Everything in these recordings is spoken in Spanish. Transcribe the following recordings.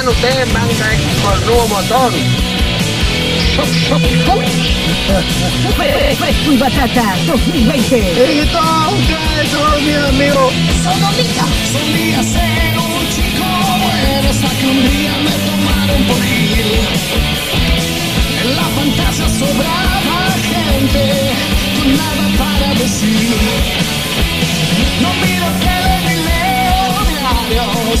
están ustedes, manga con nuevo motor? Fresco y Batata 2020. Y todos ustedes son mis amigos. Sodomita. Solía ser un chico bueno hasta que un día me tomaron por gil. En la fantasía sobraba gente con nada para decir. No miro tele ni leo diarios,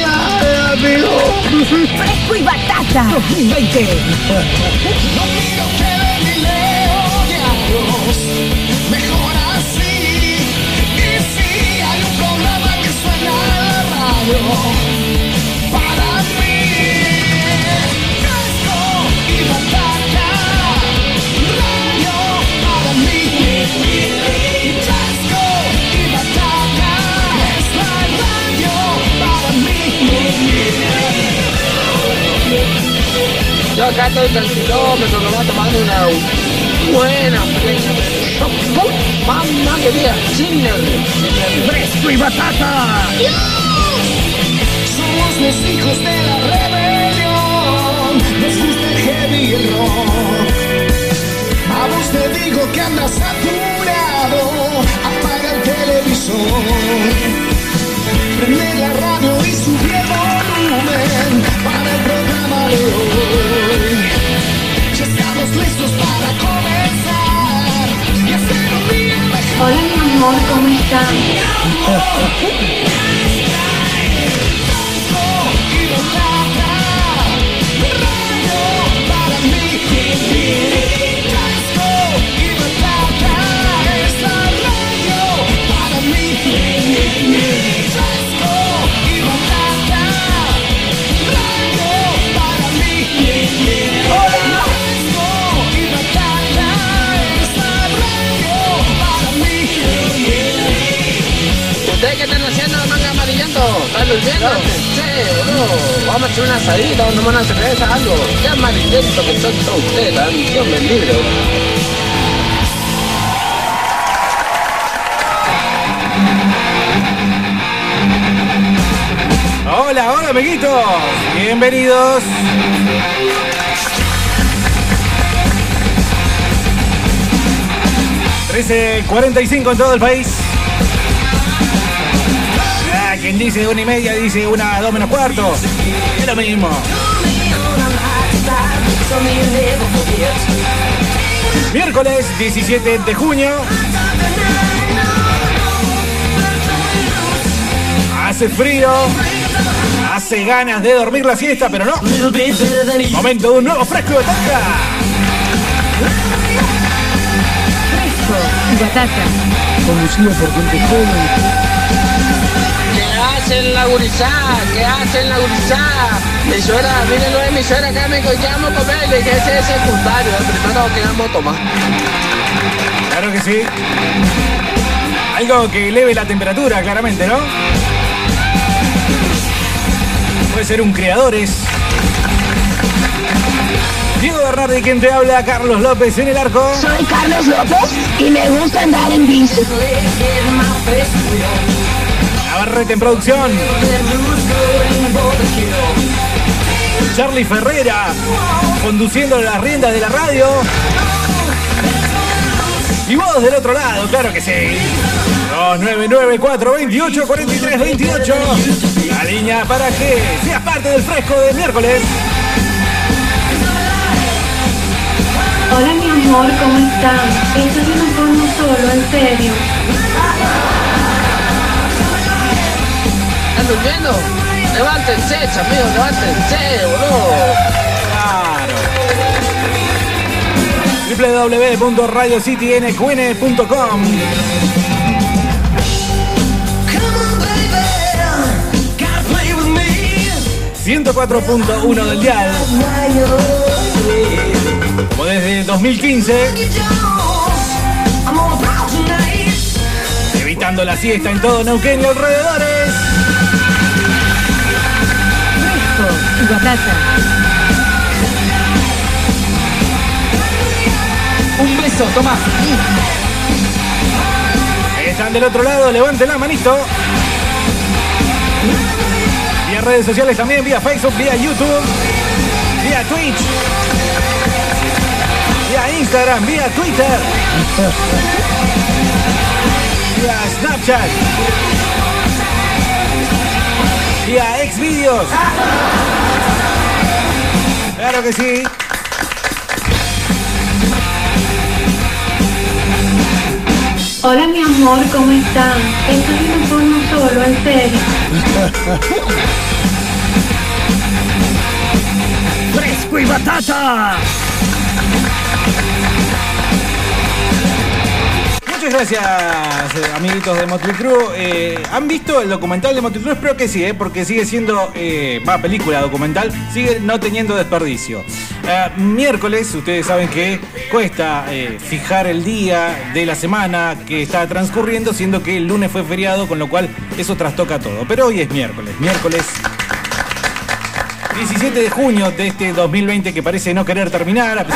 Fresco y batata. Radio para mí, fresco y batata. Esa radio para mí. ¡Felicidades, amigos! Fresco y Batata 2020. No miro tele ni leo diarios, mejor así. Y si hay un programa que suena en la radio, acá estoy tranquilómetro, me va tomando una buena fresca. Mamma que día, Chiner. Fresco y Batata. Somos los hijos de la rebelión, nos gusta el heavy y el rock. A vos te digo que andas saturado, apaga el televisor. Prende la radio y sube volumen para el programa de hoy. Ya estamos listos para comenzar y hacer un día mejor. Hola mi amor, ¿cómo están? Vamos a hacer una asadita, vamos a tomar una cerveza, algo. Qué amarillento que son todos ustedes, tan Dios me libre. Hola, hola amiguitos. Bienvenidos. $13.45 en todo el país. Quien dice una y media dice una dos menos cuarto. Es lo mismo. Miércoles 17 de junio. Hace frío. Hace ganas de dormir la siesta, pero no. Momento de un nuevo fresco de taca. Fresco y Batata. Conducido por gente joven. ¿Qué hacen la gurizada? ¿Qué hacen la gurizada? Mi suegra, miren, no es mi suegra acá, me dijo, ya vamos a comer, le dije, ese es secundario, el primero que vamos a tomar. Claro que sí. Algo que eleve la temperatura, claramente, ¿no? Puede ser un creadores. Diego Bernardi, quien te habla, Carlos López en el arco. Soy Carlos López y me gusta andar en bici. Navarrete en producción. Charlie Ferrera conduciendo las riendas de la radio. Y vos del otro lado, claro que sí. 299-428-4328. La línea para que seas parte del fresco de miércoles. Hola mi amor, ¿cómo están? Estoy en un solo, en serio. ¿Están durmiendo? Levántense, amigos, levántense, boludo. www.radiocitynqn.com with me. 104.1 del dial. como desde 2015, evitando la siesta en todo Neuquén y alrededores. Un beso, Tomás. Están del otro lado, levanten la manito. Vía redes sociales también, vía Facebook, vía YouTube, vía Twitch, vía Instagram, vía Twitter, vía Snapchat, vía Xvideos. Claro que sí. Hola mi amor, ¿cómo están? Esto es un porno solo, en serio. Fresco y batata. Gracias, eh, amiguitos de Motley Crue. Eh, ¿Han visto el documental de Motley Crue? Espero que sí, eh, porque sigue siendo, va, película documental, sigue no teniendo desperdicio. Miércoles, ustedes saben que cuesta fijar el día de la semana que está transcurriendo, siendo que el lunes fue feriado, con lo cual eso trastoca todo. Pero hoy es miércoles, miércoles 17 de junio de este 2020 que parece no querer terminar,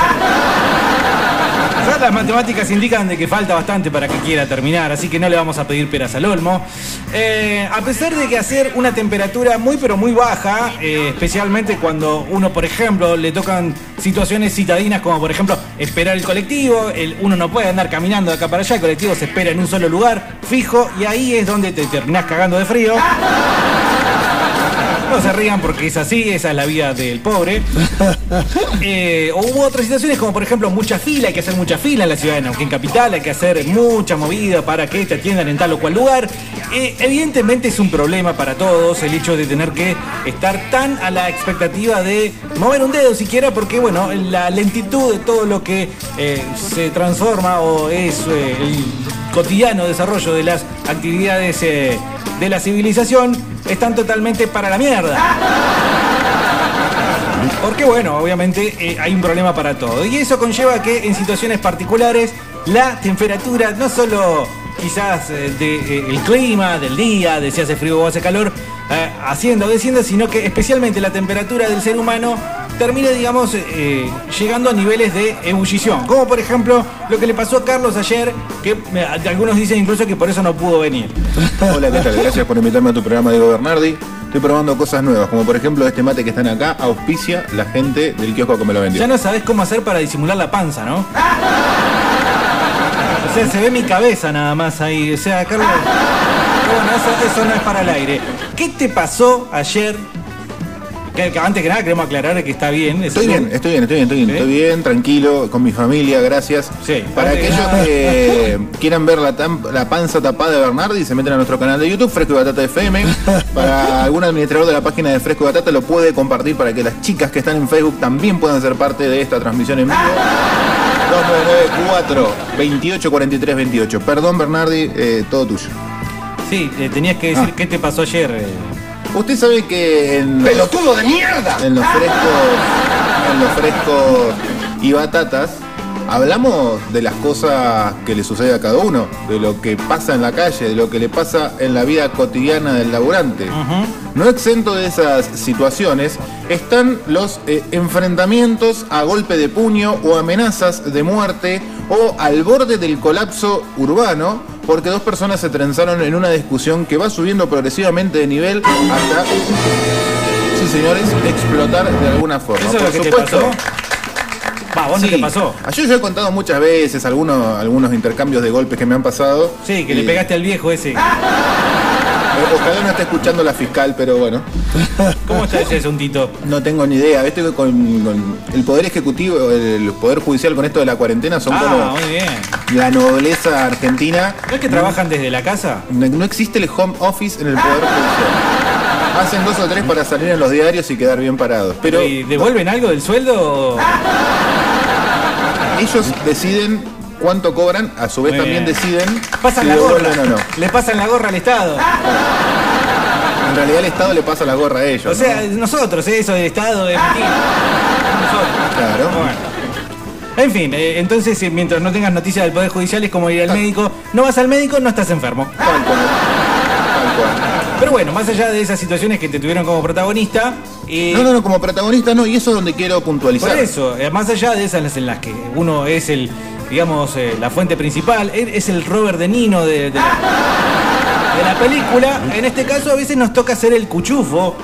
las matemáticas indican de que falta bastante para que quiera terminar, así que no le vamos a pedir peras al olmo. Eh, a pesar de que hacer una temperatura muy pero muy baja, eh, especialmente cuando uno, por ejemplo, le tocan situaciones citadinas como por ejemplo esperar el colectivo, el, uno no puede andar caminando de acá para allá, el colectivo se espera en un solo lugar, fijo, y ahí es donde te terminás cagando de frío. No se rían porque es así, esa es la vida del pobre. Eh, hubo otras situaciones como por ejemplo mucha fila, hay que hacer mucha fila en la ciudad de Neuquén Capital, hay que hacer mucha movida para que te atiendan en tal o cual lugar. Eh, evidentemente es un problema para todos el hecho de tener que estar tan a la expectativa de mover un dedo siquiera porque bueno, la lentitud de todo lo que eh, se transforma o es eh, el cotidiano desarrollo de las actividades de la civilización están totalmente para la mierda. Porque bueno, obviamente eh, hay un problema para todo. Y eso conlleva que en situaciones particulares la temperatura, no solo quizás eh, del clima, del día, de si hace frío o hace calor, eh, haciendo o descienda, sino que especialmente la temperatura del ser humano termine, digamos, eh, llegando a niveles de ebullición. Como por ejemplo lo que le pasó a Carlos ayer, que algunos dicen incluso que por eso no pudo venir. Hola, ¿qué tal? Gracias por invitarme a tu programa, Diego Bernardi. Estoy probando cosas nuevas, como por ejemplo este mate que están acá, auspicia la gente del kiosco que me lo vendió. Ya no sabes cómo hacer para disimular la panza, ¿no? O sea, se ve mi cabeza nada más ahí. O sea, Carlos. Bueno, eso, eso no es para el aire. ¿Qué te pasó ayer? Que, antes que nada queremos aclarar que está bien. Estoy bien, estoy bien, estoy bien, estoy bien, estoy bien, tranquilo, con mi familia, gracias. Sí. Para aquellos que quieran ver la, tam- la panza tapada de Bernardi, se meten a nuestro canal de YouTube, Fresco y Batata FM. Para algún administrador de la página de Fresco y Batata lo puede compartir para que las chicas que están en Facebook también puedan ser parte de esta transmisión en vivo. 2994 28 43 28. Perdón Bernardi, eh, todo tuyo. Sí, eh, tenías que decir qué te pasó ayer. Usted sabe que en los, ¡Pelotudo de mierda! en los frescos, en los frescos y batatas, hablamos de las cosas que le sucede a cada uno, de lo que pasa en la calle, de lo que le pasa en la vida cotidiana del laburante. No exento de esas situaciones están los eh, enfrentamientos a golpe de puño o amenazas de muerte o al borde del colapso urbano porque dos personas se trenzaron en una discusión que va subiendo progresivamente de nivel hasta Sí, señores, explotar de alguna forma. ¿Eso es lo Por te supuesto, pasó? Va, vos no sí. te pasó. Yo, yo he contado muchas veces algunos, algunos intercambios de golpes que me han pasado. Sí, que le pegaste al viejo ese. eh, Ojalá no esté escuchando la fiscal, pero bueno. ¿Cómo está ese asuntito? No tengo ni idea. Viste que con, con el poder ejecutivo, el poder judicial con esto de la cuarentena son Ah, como muy bien. la nobleza argentina. ¿No es que trabajan desde la casa? No, no existe el home office en el poder judicial. Hacen dos o tres para salir en los diarios y quedar bien parados. Pero ¿Y devuelven algo del sueldo? Ellos deciden cuánto cobran, a su vez Muy también bien. deciden Pasan si la gorra. o no. Le pasan la gorra al Estado. En realidad el Estado le pasa la gorra a ellos. O sea, ¿no? nosotros, ¿eh? eso del Estado de emitir. Nosotros. Claro. Bueno. En fin, eh, entonces eh, mientras no tengas noticias del Poder Judicial es como ir al médico. No vas al médico, no estás enfermo. Tal cual. Tal cual. Pero bueno, más allá de esas situaciones que te tuvieron como protagonista, eh, No, no, no, como protagonista no, y eso es donde quiero puntualizar. por eso, eh, más allá de esas en las que uno es el, digamos, eh, la fuente principal, él es el Robert De Nino de, de la, de la película, en este caso a veces nos toca ser el cuchufo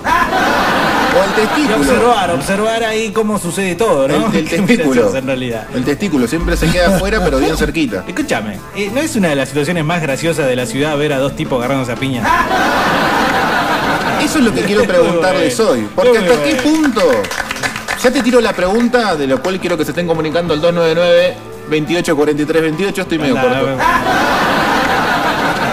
O el y testículo. observar, observar ahí cómo sucede todo, ¿no? El, testículo. en realidad. El testículo siempre se queda afuera, pero bien cerquita. Escúchame, eh, ¿no es una de las situaciones más graciosas de la ciudad ver a dos tipos agarrándose a piña? Eso es lo que quiero preguntarles hoy. Porque hasta qué punto. Ya te tiro la pregunta, de lo cual quiero que se estén comunicando al 299 28 43 28. Estoy medio corto.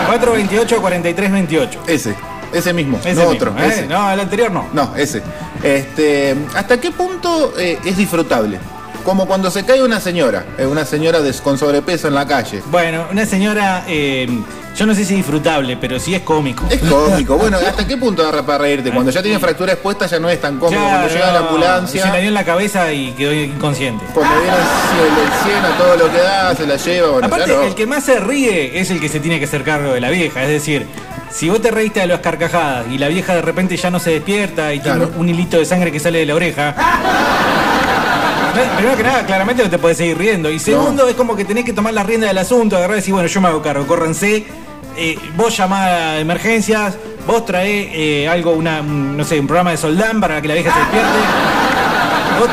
428 43 28. Ese, ese mismo, Ese no mismo, otro. ¿eh? Ese. No, el anterior no. No, ese. Este, ¿Hasta qué punto eh, es disfrutable? Como cuando se cae una señora, eh, una señora con sobrepeso en la calle. Bueno, una señora, eh, yo no sé si disfrutable, pero sí es cómico. Es cómico. Bueno, ¿hasta qué punto agarra para reírte? Cuando ya tiene fractura expuesta ya no es tan cómico. Ya, Cuando llega la no, ambulancia, Se le dio en la cabeza y quedó inconsciente. cuando viene el 100 a todo lo que da, se la lleva. Bueno, Aparte, no. el que más se ríe es el que se tiene que hacer cargo de la vieja. Es decir, si vos te reíste de las carcajadas y la vieja de repente ya no se despierta y Claro. tiene un hilito de sangre que sale de la oreja. Primero que nada, claramente no te podés seguir riendo. Y segundo, es como que tenés que tomar la rienda del asunto, agarrar y decir, bueno, yo me hago cargo, córranse. eh, vos llamá a emergencias, vos traé eh, algo, una, un, no sé, un programa de soldán para que la vieja se despierte. Vos-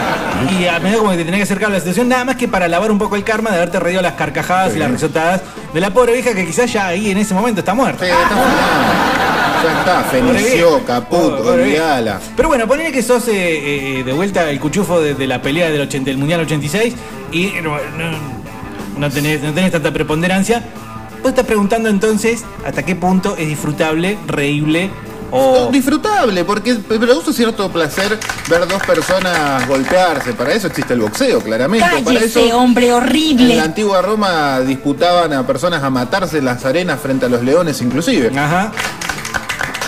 y a medida como que te tenés que acercar a la situación, nada más que para lavar un poco el karma de haberte reído las carcajadas Sí. y las risotadas de la pobre vieja que quizás ya ahí en ese momento está muerta. Sí, está final. Ya está, Pobre feneció, vieja. caput, Pobre vieja. olvidala. Pero bueno, ponele que sos eh, eh, de vuelta el cuchufo de, de la pelea del, 80 del Mundial 86 y no, no- no tenés, no tenés tanta preponderancia. Vos estás preguntando entonces hasta qué punto es disfrutable, reíble o... Disfrutable, porque produce cierto placer ver dos personas golpearse. Para eso existe el boxeo, claramente. Para eso, Cállese, hombre en horrible. la antigua Roma disputaban a personas a matarse en las arenas frente a los leones, inclusive. Ajá.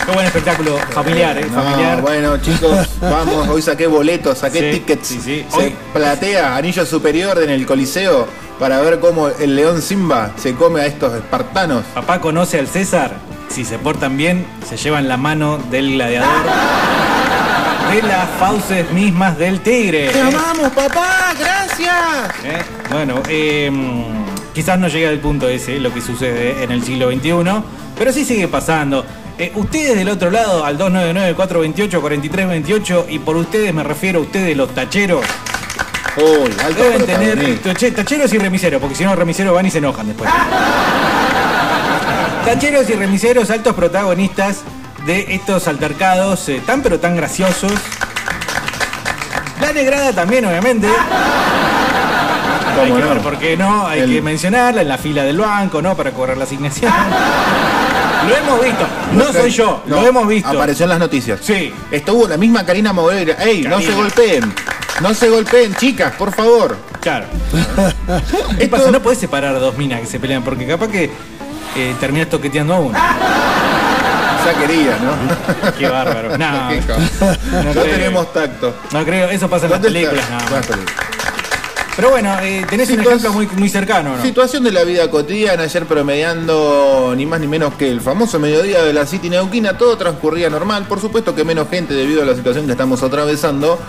Qué buen espectáculo familiar, ¿eh? No, familiar. bueno, chicos, vamos, hoy saqué boletos, saqué Sí, tickets. sí, sí. Se Hoy- platea anillo superior en el Coliseo para ver cómo el león Simba se come a estos espartanos. Papá conoce al César. Si se portan bien, se llevan la mano del gladiador. De las fauces mismas del tigre. ¡Te amamos, papá! ¡Gracias! ¿Eh? Bueno, eh, quizás no llegue al punto ese, lo que sucede en el siglo XXI, pero sí sigue pasando. Eh, ustedes del otro lado, al 299-428-4328, y por ustedes me refiero a ustedes los tacheros, Uy, alto deben tener tache- tacheros y remiseros, porque si no, remiseros van y se enojan después. Tacheros y remiseros, altos protagonistas de estos altercados eh, tan pero tan graciosos. La negrada también, obviamente. Hay ¿Cómo que no? ver por qué no, hay El- que mencionarla en la fila del banco, ¿no? Para cobrar la asignación. lo hemos visto, no soy yo, No, lo hemos visto. Apareció en las noticias. Sí. Estuvo la misma Karina Moreira. ¡Ey, no se golpeen! No se golpeen, chicas, por favor. Claro. ¿Qué Esto- pasa? No puedes separar a dos minas que se pelean, porque capaz que eh, terminas toqueteando a una. Ya quería, ¿no? Qué bárbaro. No, no No tenemos tacto. No creo, eso pasa en las películas. películas. Pero bueno, eh, tenés un ejemplo muy, muy cercano, ¿no? Situación de la vida cotidiana, ayer promediando ni más ni menos que el famoso mediodía de la City Neuquina, todo transcurría normal, por supuesto que menos gente debido a la situación que estamos atravesando.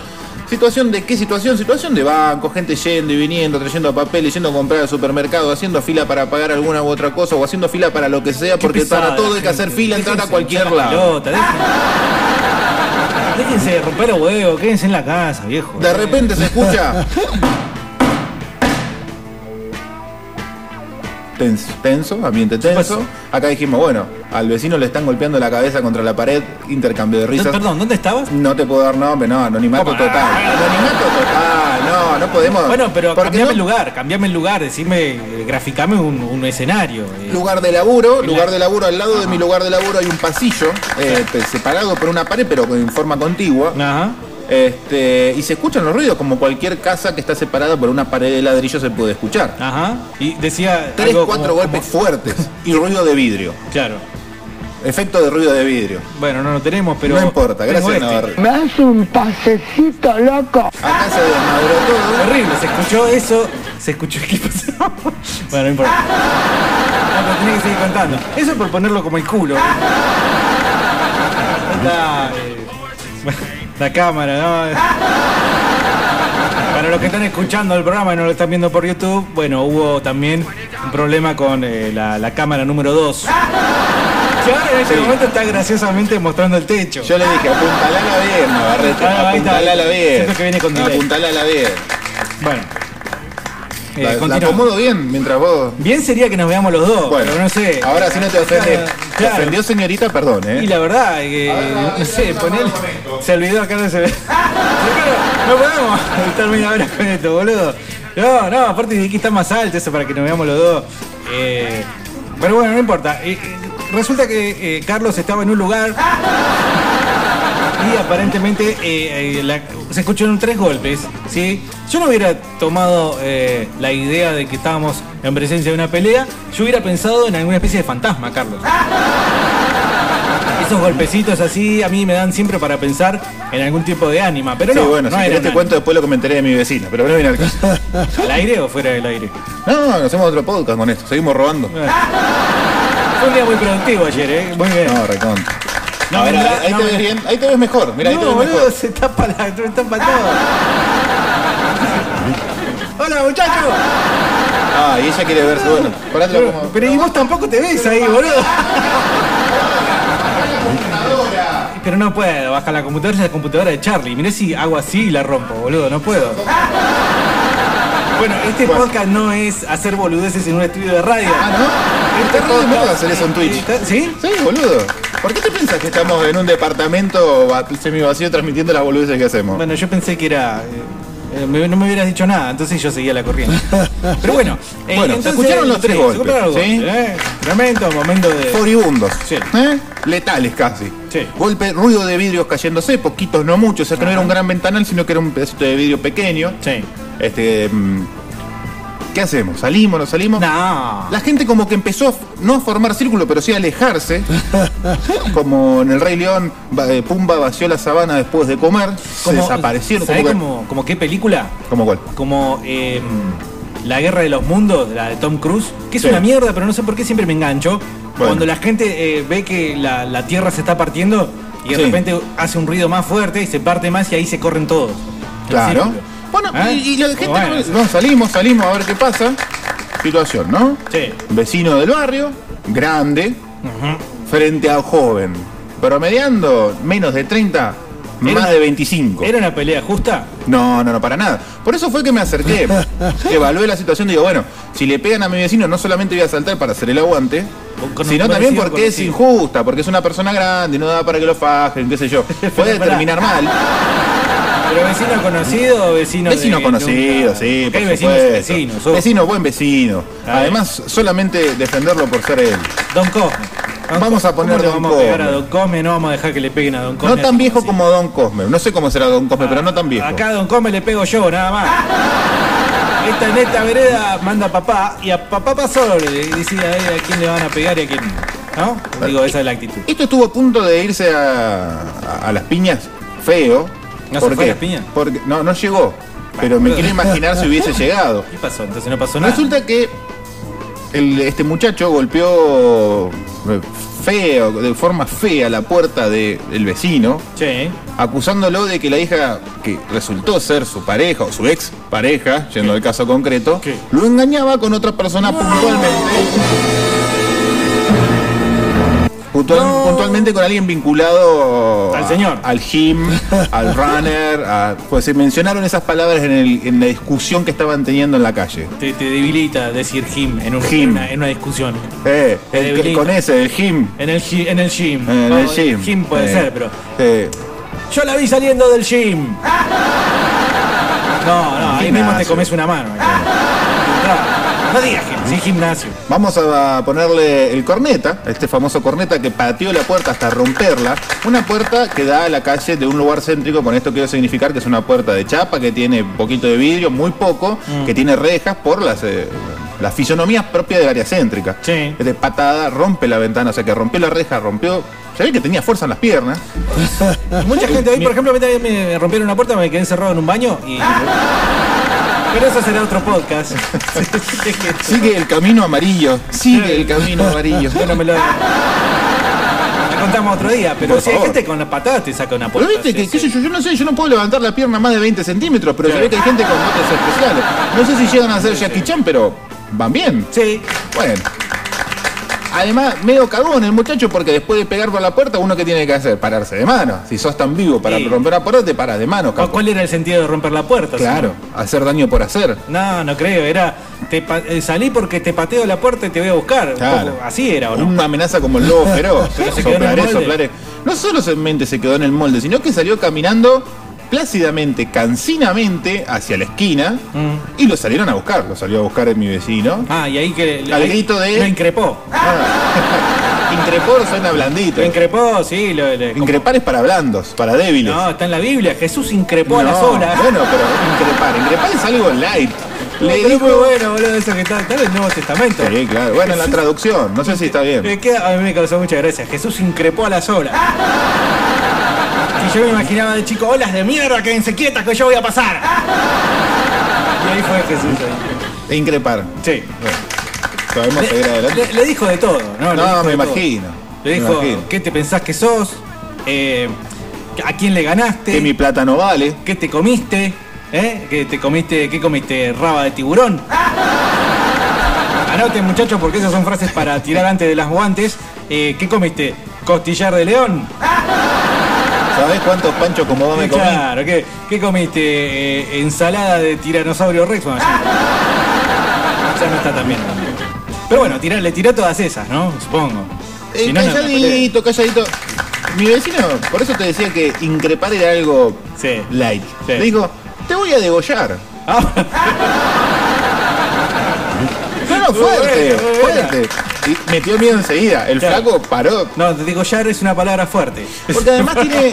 Situación de qué situación? Situación de banco, gente yendo y viniendo, trayendo papel, yendo a comprar al supermercado, haciendo fila para pagar alguna u otra cosa o haciendo fila para lo que sea, porque para todo hay que hacer fila, entrar a cualquier lado. Déjense de romper los huevos, quédense en la casa, viejo. De repente se escucha. Tenso, tenso, ambiente tenso. Acá dijimos, bueno, al vecino le están golpeando la cabeza contra la pared, intercambio de risas. Perdón, ¿dónde estabas? No te puedo dar nombre, no, anonimato total. Anonimato total, no, no podemos. Bueno, pero cambiame no- el lugar, cambiame el lugar, decime, eh, graficame un, un escenario. eh. Lugar de laburo, lugar de laburo, al lado de mi lugar de laburo hay un pasillo, eh, separado por una pared, pero en forma contigua. Ajá. Este, y se escuchan los ruidos, como cualquier casa que está separada por una pared de ladrillo se puede escuchar. Ajá. Y decía. Tres, algo cuatro como- golpes como- fuertes y ruido de vidrio. Claro. Efecto de ruido de vidrio. Bueno, no lo tenemos, pero. no importa, gracias este. Navarrete. Me hace un pasecito loco. Acá se desmadró todo. Horrible, se escuchó eso se escuchó ¿qué pasó? bueno, no importa. No, pero tenía que seguir contando. Eso por ponerlo como el culo. Eh, la cámara, ¿no? Para los que están escuchando el programa y no lo están viendo por YouTube, bueno, hubo también un problema con eh, la, la cámara número 2. Que ahora en este Sí. momento está graciosamente mostrando el techo. Yo le dije, apuntalala bien, Navarrete, Ah, apuntalala bien. Siento que viene con delay. Apuntalala bien. Bueno. Eh, La, acomodo bien mientras vos. Bien sería que nos veamos los dos, Bueno, pero no sé. Ahora sí no te ofende. Claro, ¿Te ofendió, señorita? Perdón, Y ¿eh? la verdad, que, no sé, ponele. Se olvidó acá de se ve. No podemos estar media hora con esto, boludo. No, no, aparte de que está más alto eso para que nos veamos los dos. Eh, pero bueno, no importa. Eh, eh, resulta que eh, Carlos estaba en un lugar y aparentemente eh, eh, la- se escucharon tres golpes, ¿sí? Yo no hubiera tomado eh, la idea de que estábamos en presencia de una pelea, yo hubiera pensado en alguna especie de fantasma, Carlos. Esos golpecitos así a mí me dan siempre para pensar en algún tipo de ánima, pero Sí, no, bueno, no si querés te cuento después lo comentaré de mi vecina, pero no viene al caso. ¿Al aire o fuera del aire? No, hacemos otro podcast con esto, seguimos robando. Fue un día muy productivo ayer, ¿eh? Muy bien. No, recontra. No, mira, ahí no, te ves bien, ahí te ves mejor, mira, ahí te no, ves boludo, mejor. se tapa, la, se tapa todo. Hola, muchachos. Ah, y ella quiere verse, bueno, Pero, como. pero y vos tampoco te ves ahí, boludo. Pero no puedo, baja la computadora, es la computadora de Charlie. Mirá si hago así y la rompo, boludo, no puedo. Bueno, este Bueno. podcast no es hacer boludeces en un estudio de radio. Ah, ¿no? Este Está re de podcast- moda hacer eso en Twitch. ¿Sí? Sí, boludo. ¿Por qué te piensas que estamos en un departamento va- semivacío transmitiendo las boludeces que hacemos? Bueno, yo pensé que era. eh, eh, me- no me hubieras dicho nada, entonces yo seguía la corriente. Pero bueno, eh, Bueno, se escucharon los tres sí, se golpes, escucharon los ¿sí? golpes, ¿eh? Momento, momento de. Furibundos. Sí. ¿Eh? Letales casi. Sí. Golpe, ruido de vidrios cayéndose, poquitos, no muchos. O sea que no era un gran ventanal, sino que era un pedacito de vidrio pequeño. Sí. Este. mm, ¿Qué hacemos? ¿Salimos? ¿No salimos? No. La gente como que empezó no a formar círculo, pero sí a alejarse. como en el Rey León, eh, Pumba vació la sabana después de comer. se desaparecieron. ¿Sabés Como, como, como qué película? ¿Cómo cuál? Como eh, La Guerra de los Mundos, la de Tom Cruise, que es Sí. una mierda, pero no sé por qué siempre me engancho. Bueno. Cuando la gente eh, ve que la, la Tierra se está partiendo y de Sí. repente hace un ruido más fuerte y se parte más y ahí se corren todos. Claro. círculo. Bueno, ¿Eh? y, y la gente. Bueno, no, salimos, salimos a ver qué pasa. Situación, ¿no? Sí. Vecino del barrio, grande, frente al joven. Promediando menos de 30, Era- más de 25. ¿Era una pelea justa? No, no, no, para nada. Por eso fue que me acerqué. Evalué la situación digo, bueno, si le pegan a mi vecino, no solamente voy a saltar para hacer el aguante, Con sino también conocido, porque es injusta, porque es una persona grande, no da para que lo fajen, qué sé yo. Puede terminar mal. ¿Pero vecino conocido o vecino Vecino de- conocido, sí, por vecinos, supuesto. vecinos. oh. Vecino, buen vecino. Además, solamente defenderlo por ser él. Don Cosme. Don Vamos a Cosme. poner ¿Cómo le Don vamos a pegar a Cosme? Don Cosme, no vamos a dejar que le peguen a Don Cosme. No tan viejo como Don Cosme. No sé cómo será Don Cosme, pero no tan viejo. Acá a Don Cosme le pego yo, nada más. Esta, en esta vereda manda papá y a papá pasó le decía eh, a quién le van a pegar y a quién no. ¿No? Digo, esa es la actitud. Esto estuvo a punto de irse a, a- a las piñas feo. ¿No ¿Por se fue qué? a las piñas? Porque, no, no llegó. Pero me quiero imaginar si hubiese llegado. ¿Qué pasó? Entonces no pasó nada. Resulta que el- este muchacho golpeó eh, feo, de forma fea, la puerta del vecino, Che, acusándolo de que la hija, que resultó ser su pareja o su ex pareja, yendo al caso concreto, ¿Qué? lo engañaba con otra persona puntualmente. Puntual- No. Puntualmente con alguien vinculado Al a- señor. al gym, al runner, a- pues se mencionaron esas palabras en, el- en la discusión que estaban teniendo en la calle. te, te debilita decir him en, un, Him. en, una, en una discusión. Eh, el- con ese, el gym. En el, en el gym. En el Vamos, gym. Gym puede Eh, ser, pero. eh, Yo la vi saliendo del gym. No, no, ahí mismo te comes una mano. No digas gym, sí gimnasio. Vamos a ponerle el corneta, este famoso corneta que pateó la puerta hasta romperla. Una puerta que da a la calle de un lugar céntrico. Con esto quiero significar que es una puerta de chapa que tiene un poquito de vidrio, muy poco, Mm. que tiene rejas por las, eh, las fisonomías propias del área céntrica. Sí. Es de patada, rompe la ventana, o sea que rompió la reja, rompió. Se ve que tenía fuerza en las piernas. Mucha gente, hoy por ejemplo, me, me rompieron una puerta, me quedé encerrado en un baño y. Pero eso será otro podcast. Sigue el camino amarillo. Sigue el camino amarillo. Bueno, me lo. Contamos otro día, pero Por si hay gente con la patada te saca una Pero puerta. viste que, qué sé yo, yo no sé, yo no puedo levantar la pierna más de 20 centímetros, pero se ve que hay gente con dotes especiales. No sé si llegan a ser Jackie Chan, pero van bien. Sí. Bueno. Además, medio cagón el muchacho porque después de pegar por la puerta, uno que tiene que hacer, pararse de mano. Si sos tan vivo para Sí. romper la puerta, te paras de mano, ¿Cu- capo. ¿Cuál era el sentido de romper la puerta? Claro, hacer daño por hacer. No, no creo. Era. Te eh, salí porque te pateo la puerta y te voy a buscar. Un Claro. poco así era, ¿o no? Una amenaza como el lobo feroz. Pero se quedó en el Soplaré, molde. soplaré. No solo solamente se quedó en el molde, sino que salió caminando plácidamente, cansinamente hacia la esquina Mm. y lo salieron a buscar. Lo salió a buscar mi vecino. Ah, y ahí que. Al ahí grito de- Lo increpó. Increpor suena blandito. Lo increpó, sí. Lo, le- Increpar es para blandos, para débiles. No, está en la Biblia. Jesús increpó a las olas. Bueno, pero increpar. Increpar es algo light. Le es muy bueno, boludo, eso que está, está en el Nuevo Testamento. Sí, claro. Bueno, en la traducción. No sé si está bien. Me queda- a mí me causó mucha gracia. Jesús increpó a las olas. Y yo me imaginaba de chico, olas de mierda, quédense quietas que yo voy a pasar. Y ahí fue Jesús. increpar. Sí. Podemos seguir adelante. Le, le dijo de todo, ¿no? Le No, me todo. imagino. Le dijo, imagino. ¿qué te pensás que sos? Eh, ¿A quién le ganaste? Que mi plata no vale. ¿Qué te comiste? ¿Eh? ¿Qué te comiste? ¿Qué comiste? ¿Raba de tiburón? Anoten muchachos porque esas son frases para tirar antes de las guantes. Eh, ¿Qué comiste? ¿Costillar de león? ¿Sabés cuántos panchos como vos me comí? Claro, ¿qué, qué comiste? Eh, ensalada de tiranosaurio rex. Bueno, ya, ya no está tan bien. Pero bueno, tirá- le tiró todas esas, ¿no? Supongo. Eh, Si no, no, no pelea. calladito, calladito. Mi vecino, por eso te decía que increpar era algo Sí. light. Sí. Le dijo, te voy a degollar. Ah, No, no, fuerte, fuerte. Y metió miedo enseguida. El Claro. flaco paró. no, te digo, ya es una palabra fuerte. Porque además tiene,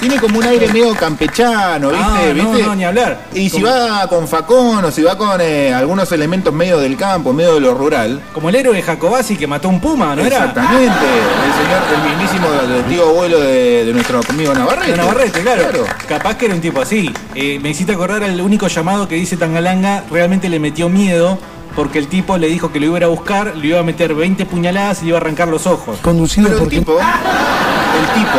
tiene como un aire medio campechano, ¿viste? Ah, no, ¿Viste? no, ni hablar. Y si Como- va con facón o si va con eh, algunos elementos medio del campo, medio de lo rural. Como el héroe Jacobasi que mató un puma, ¿no era? Exactamente. El señor, el mismísimo el tío abuelo de, de nuestro amigo Navarrete. De Navarrete, claro. Capaz que era un tipo así. Eh, me hiciste acordar al único llamado que dice Tangalanga, realmente le metió miedo porque el tipo le dijo que lo iba a ir a buscar, le iba a meter 20 puñaladas y le iba a arrancar los ojos. Conducido Pero por el tipo, el tipo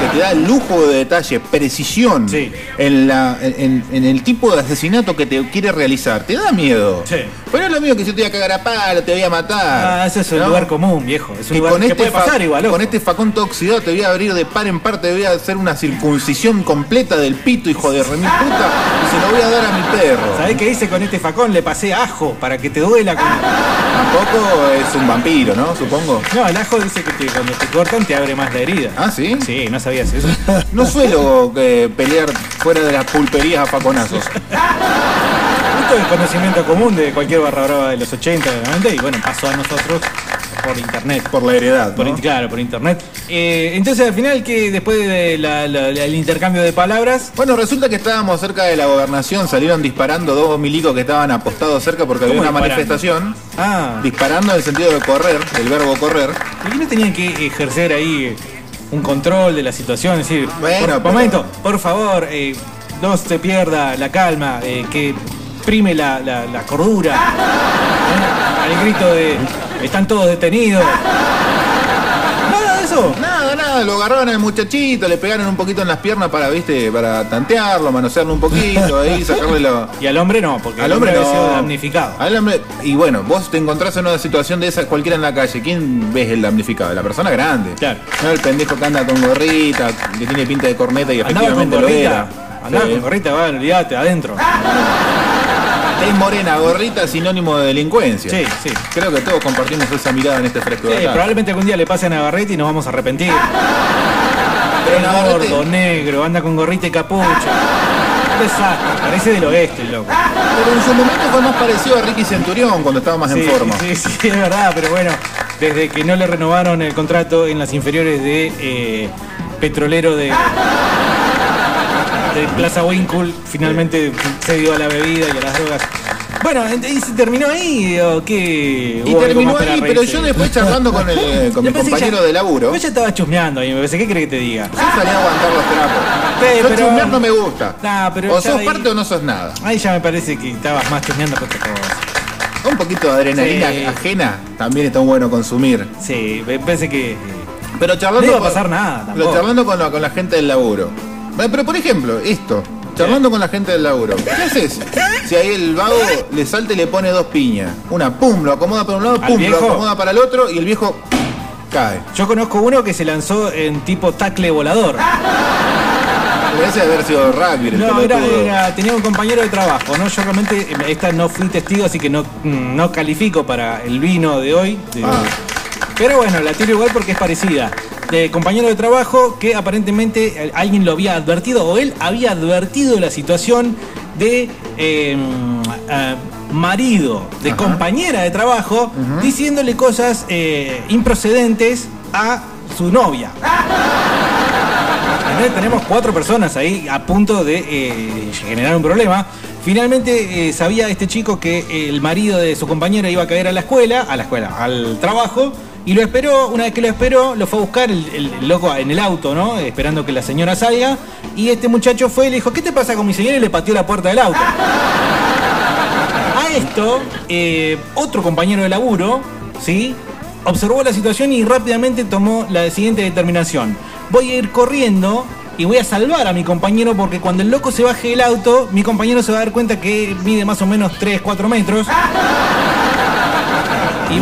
que te da lujo de detalle, precisión Sí. en, la, en, en el tipo de asesinato que te quiere realizar, te da miedo. Sí. Pero es lo mismo que si yo te voy a cagar a palo, te voy a matar. Ah, ese es un ¿no? lugar común, viejo. Es un Que lugar con que este, puede pasar igual, ojo. con este facón todo oxidado te voy a abrir de par en par, te voy a hacer una circuncisión completa del pito, hijo de remil puta, y se lo voy a dar a mi perro. ¿Sabés qué hice con este facón? Le pasé ajo para que te duela. con- Tampoco es un vampiro, ¿no? Supongo. No, el ajo dice que te- cuando te cortan te abre más la herida. Ah, ¿sí? Sí, no sabías eso. No suelo eh, pelear fuera de las pulperías a faconazos. Esto es conocimiento común de cualquier barra brava de los 80, de los 90 y bueno, pasó a nosotros por internet. Por la heredad. Por ¿no? claro, por internet. Eh, entonces al final que después del intercambio de palabras, Bueno, resulta que estábamos cerca de la gobernación, salieron disparando dos milicos que estaban apostados cerca porque había ¿Cómo una disparando? manifestación. ah, Disparando en el sentido de correr, del verbo correr. ¿y no tenían que ejercer ahí un control de la situación? Es decir, Bueno, por, pero- momento, por favor, eh, no se pierda la calma, eh, que prime la, la- la cordura. ¿eh? Al grito de, están todos detenidos. Nada de eso. Nada, nada, lo agarraron al muchachito, le pegaron un poquito en las piernas para, viste, para tantearlo, manosearlo un poquito, ahí, sacarle lo. Y al hombre no, porque Al el hombre hombre había no. sido damnificado. Al hombre, y bueno, vos te encontrás en una situación de esa cualquiera en la calle. ¿Quién ves el damnificado? La persona grande. Claro. No el pendejo que anda con gorrita, que tiene pinta de corneta y Andaba con efectivamente lo gorrita. era. Andaba Sí. con gorrita, va, olvídate, adentro. Es morena, gorrita, sinónimo de delincuencia. Sí, sí. Creo que todos compartimos esa mirada en este fresco de Sí, acá. probablemente algún día le pase a Navarrete y nos vamos a arrepentir. Pero Es Navarrete- gordo, negro, anda con gorrita y capucha. Un desastre, parece del oeste, el loco. Pero en su momento fue más parecido a Ricky Centurión cuando estaba más en forma. sí, sí, es verdad, pero bueno, desde que no le renovaron el contrato en las inferiores de eh, petrolero de, de Plaza Winkle, finalmente se dio a la bebida y a las drogas. Bueno, ¿y se terminó ahí o qué? Y ¿Hubo algo terminó ahí, pero yo después charlando con, el, con mi compañero ya- de laburo, Yo ya estaba chusmeando ahí, me parece. ¿Qué crees que te diga? yo salí a aguantar los trapos. Yo pero- chusmear no me gusta. Nah, pero o sos ahí- parte o no sos nada. Ahí ya me parece que estabas más chusmeando que otra cosa. Un poquito de adrenalina Sí. ajena también está bueno consumir. Sí, me parece que. Pero charlando No iba a con- pasar nada Pero charlando con la, con la gente del laburo. Pero por ejemplo, esto. Charlando con la gente del laburo. ¿Qué haces? Si ahí el vago le salta y le pone dos piñas. Una, pum, lo acomoda para un lado, ¿Al pum, lo viejo? acomoda para el otro y el viejo cae. Yo conozco uno que se lanzó en tipo tacle volador. Parece haber sido rugby. el No, era, pelotudo. era- tenía un compañero de trabajo, ¿no? Yo realmente, eh, esta no fui testigo, así que no, mm, no califico para el vino de hoy. de- Ah. Pero bueno, la tiro igual porque es parecida. De compañero de trabajo que aparentemente alguien lo había advertido o él había advertido la situación de eh, eh, marido de Ajá. compañera de trabajo diciéndole cosas eh, improcedentes a su novia. ¿Entendés? Tenemos cuatro personas ahí a punto de eh, generar un problema. Finalmente eh, sabía este chico que el marido de su compañera iba a caer a la escuela, a la escuela, al trabajo, y lo esperó, una vez que lo esperó, lo fue a buscar el, loco en el auto, ¿no? Esperando que la señora salga. Y este muchacho fue y le dijo, ¿qué te pasa con mi señora? Y le pateó la puerta del auto. A esto, eh, otro compañero de laburo, ¿sí? Observó la situación y rápidamente tomó la siguiente determinación. Voy a ir corriendo y voy a salvar a mi compañero porque cuando el loco se baje del auto, mi compañero se va a dar cuenta que mide más o menos 3, 4 metros.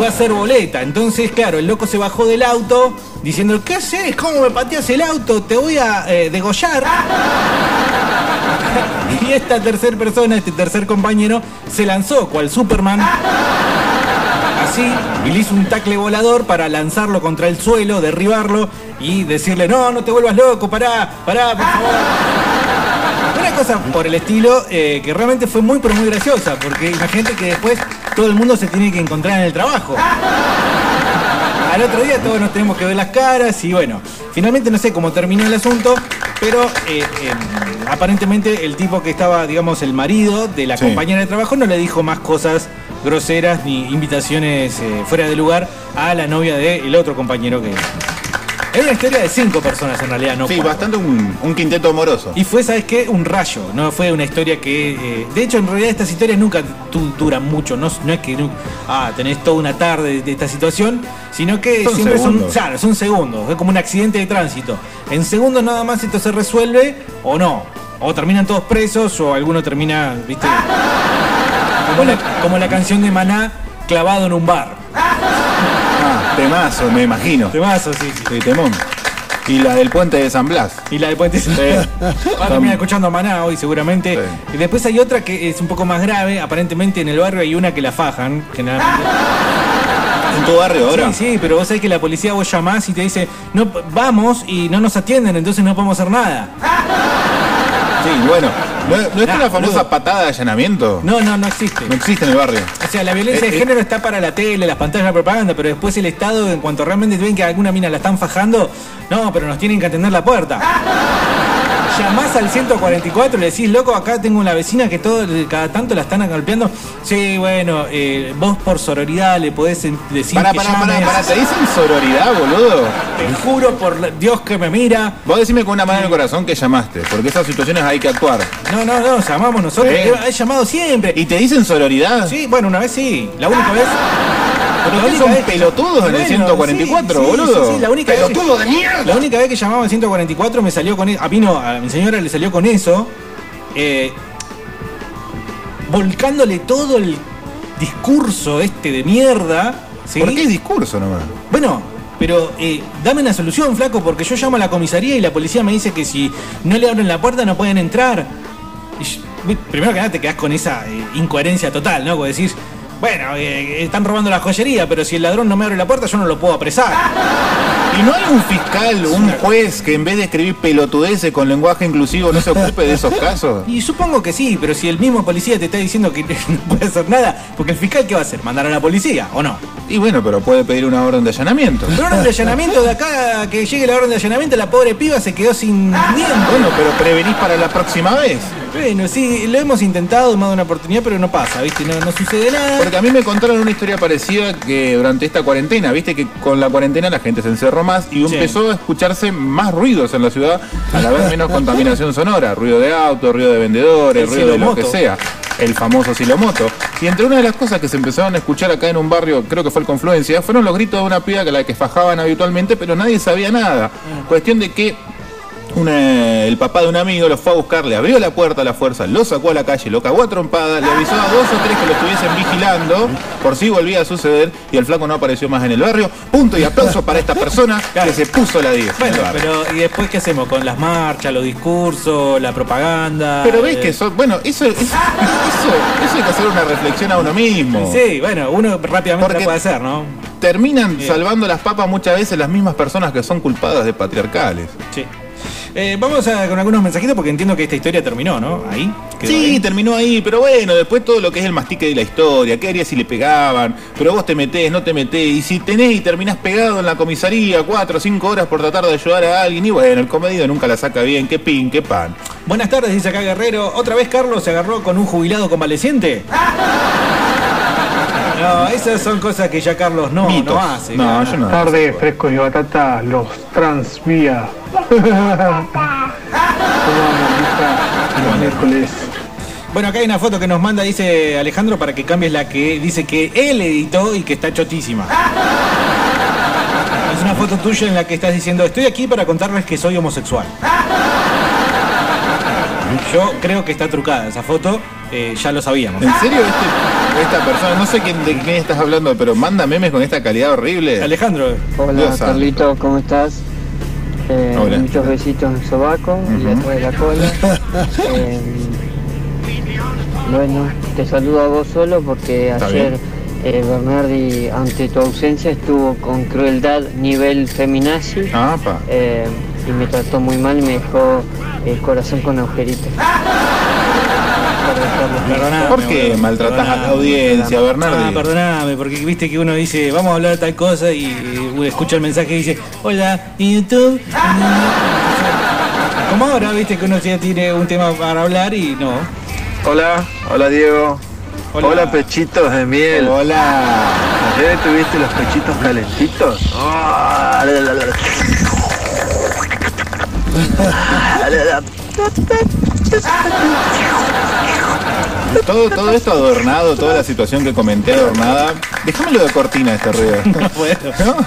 Va a ser boleta. Entonces, claro, el loco se bajó del auto diciendo, ¿qué haces? ¿Cómo me pateas el auto? Te voy a eh, degollar. Y esta tercer persona, este tercer compañero, se lanzó cual Superman. Así, y le hizo un tacle volador para lanzarlo contra el suelo, derribarlo y decirle, no, no te vuelvas loco, pará, pará, por favor. Una cosa por el estilo eh, que realmente fue muy pero muy graciosa, porque imagínate que después todo el mundo se tiene que encontrar en el trabajo. Al otro día todos nos tenemos que ver las caras y bueno, finalmente no sé cómo terminó el asunto, pero eh, eh, aparentemente el tipo que estaba, digamos, el marido de la Sí. compañera de trabajo no le dijo más cosas groseras ni invitaciones eh, fuera de lugar a la novia del otro compañero que... Era una historia de cinco personas en realidad, no Sí, cuatro. bastante un, un quinteto amoroso. Y fue, ¿sabes qué? Un rayo, no fue una historia que... eh, de hecho, en realidad estas historias nunca duran mucho, no, no es que nu- ah, tenés toda una tarde de esta situación, sino que Son siempre son, segundos. claro, son segundos, es como un accidente de tránsito. En segundos nada más esto se resuelve o no. O terminan todos presos o alguno termina, viste, como la, como la canción de Maná clavado en un bar. Temazo, me imagino. Temazo, sí, sí. Sí, temón. Y la del puente de San Blas. Y la de Puente Va a terminar escuchando a Maná hoy seguramente. Sí. Y después hay otra que es un poco más grave. Aparentemente en el barrio hay una que la fajan, generalmente. En tu barrio ahora. Sí, sí, pero vos sabés que la policía vos llamás y te dice, no, vamos y no nos atienden, entonces no podemos hacer nada. Sí, bueno. ¿No, no es Nah, la famosa boludo. patada de allanamiento? No, no, no existe. No existe en el barrio. O sea, la violencia Eh, de eh. género está para la tele, las pantallas de propaganda, pero después el Estado, en cuanto realmente ven que alguna mina la están fajando, no, pero nos tienen que atender la puerta. Llamás al 144 y le decís, loco, acá tengo una vecina que todo, cada tanto la están golpeando. Sí, bueno, eh, vos por sororidad le podés decir Pará, que pará, llames. pará. ¿Te dicen sororidad, boludo? Te juro por Dios que me mira. Vos decime con una mano en el corazón que llamaste, porque esas situaciones hay que actuar. No, no, no, llamamos nosotros. He llamado siempre. ¿Y te dicen sororidad? Sí, bueno, una vez sí. La única vez. Pero única son vez- pelotudos en el Bueno, 144, sí, sí, boludo. sí, sí, la única vez que- ¡Pelotudo de mierda! La única vez que llamaba al 144 me salió con eso. A mí no, a mi señora le salió con eso. eh, volcándole todo el discurso este de mierda. ¿sí? ¿Por qué discurso nomás? Bueno, pero eh, dame una solución, flaco, porque yo llamo a la comisaría y la policía me dice que si no le abren la puerta no pueden entrar. Y yo- primero que nada te quedás con esa eh, incoherencia total, ¿no? Porque decís, bueno, eh, están robando la joyería, pero si el ladrón no me abre la puerta yo no lo puedo apresar. ¿Y no hay un fiscal, un juez que en vez de escribir pelotudeces con lenguaje inclusivo no se ocupe de esos casos? Y supongo que sí, pero si el mismo policía te está diciendo que no puede hacer nada, porque el fiscal ¿qué va a hacer? ¿Mandar a la policía o no? Y bueno, pero puede pedir una orden de allanamiento. Pero orden de allanamiento de acá, que llegue la orden de allanamiento, la pobre piba se quedó sin dientes. Bueno, pero prevenís para la próxima vez. Bueno, sí, lo hemos intentado en más de una oportunidad, pero no pasa, ¿viste? No, no sucede nada. Porque a mí me contaron una historia parecida que durante esta cuarentena, viste que con la cuarentena la gente se encerró más y Sí. empezó a escucharse más ruidos en la ciudad, a la vez menos contaminación sonora, ruido de auto, ruido de vendedores, El ruido de lo que sea, el famoso silomoto. Y entre una de las cosas que se empezaron a escuchar acá en un barrio, creo que fue el Confluencia, fueron los gritos de una piba que la que fajaban habitualmente, pero nadie sabía nada. Mm. Cuestión de que una- el papá de un amigo lo fue a buscar, le abrió la puerta a la fuerza, lo sacó a la calle, lo cagó a trompada, le avisó a dos o tres que lo estuviesen vigilando por si volvía a suceder y el flaco no apareció más en el barrio. Punto y aplauso para esta persona que se puso la 10. en Bueno, pero ¿y después qué hacemos? Con las marchas, los discursos, la propaganda. Pero ves eh, que son, bueno, eso, eso, hay que hacer una reflexión a uno mismo. Sí, bueno, uno rápidamente Porque- la puede hacer, ¿no? Terminan salvando las papas muchas veces las mismas personas que son culpadas de patriarcales. Sí. Eh, vamos a, con algunos mensajitos porque entiendo que esta historia terminó, ¿no? Ahí. Sí, ahí. terminó ahí, pero bueno, después todo lo que es el mastique de la historia, qué harías si le pegaban, pero vos te metés, no te metés, y si tenés y terminás pegado en la comisaría cuatro o cinco horas por tratar de ayudar a alguien, y bueno, el comedido nunca la saca bien, qué pin, qué pan. Buenas tardes, dice acá Guerrero. ¿Otra vez Carlos se agarró con un jubilado convaleciente? No, esas son cosas que ya Carlos no, Mitos. no hace. No, yo no. Tarde, frescos y batata, los transvía. ¿Cómo vamos, hija? Los miércoles. Bueno, acá hay una foto que nos manda, dice Alejandro, para que cambies la que dice que él editó y que está chotísima. Es una foto tuya en la que estás diciendo, estoy aquí para contarles que soy homosexual. Yo creo que está trucada esa foto, eh, ya lo sabíamos. ¿En serio este- esta persona, no sé quién, de quién estás hablando, pero manda memes con esta calidad horrible? Alejandro, Hola Dios santo. Carlito, ¿cómo estás? Eh, Hola. Muchos besitos en el sobaco y Ujú. atrás de la cola. Eh, bueno, te saludo a vos solo porque Está ayer eh, Bernardi, ante tu ausencia, estuvo con crueldad nivel feminazi Ah, pa. eh, y me trató muy mal y me dejó el corazón con agujeritos. perdoname. ¿Por qué maltratás a la audiencia, Bernardi? Ah, perdoname, porque viste que uno dice, vamos a hablar de tal cosa y eh, escucha el mensaje y dice, hola, ¿y YouTube? Como ahora, viste que uno ya tiene un tema para hablar y no. Hola, hola Diego. Hola. Hola, pechitos de miel. Hola. ¿Ayer tuviste los pechitos calentitos? Ah, Todo, todo esto adornado, toda la situación que comenté adornada. Déjamelo de cortina este ruido. No puedo.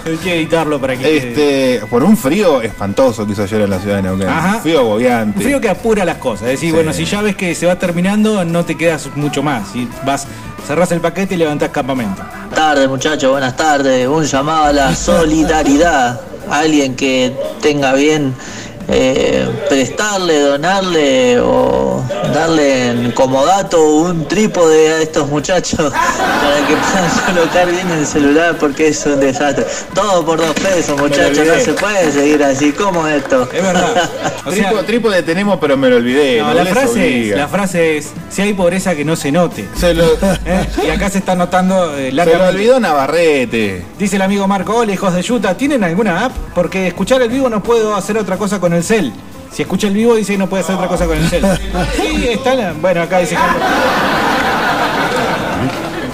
Hay que editarlo para que. Este, por un frío espantoso que hizo ayer en la ciudad de Neuquén. Ajá. Un frío agobiante. Un frío que apura las cosas. Es decir, Sí. bueno, si ya ves que se va terminando, no te quedas mucho más. Y vas, cerrás el paquete y levantás campamento. tardes muchachos, buenas tardes. Un llamado a la solidaridad. Alguien que tenga bien eh, prestarle, donarle o darle en comodato un trípode a estos muchachos para que puedan colocar bien el celular porque es un desastre. Todo por dos pesos muchachos, no se puede seguir así. ¿Cómo es esto? Es verdad. O sea, Trípode, trípode tenemos, pero me lo olvidé. no, no la, frase es, obliga. la frase es, si hay pobreza que no se note. Se lo, ¿eh? Y acá se está notando eh, se lo olvidó Navarrete. Dice el amigo Marco, hola hijos de Yuta, ¿tienen alguna app? Porque escuchar el vivo no puedo hacer otra cosa con el cel. Si escucha el vivo dice que no puede hacer otra cosa con el cel. Sí, está la- Bueno, acá dice.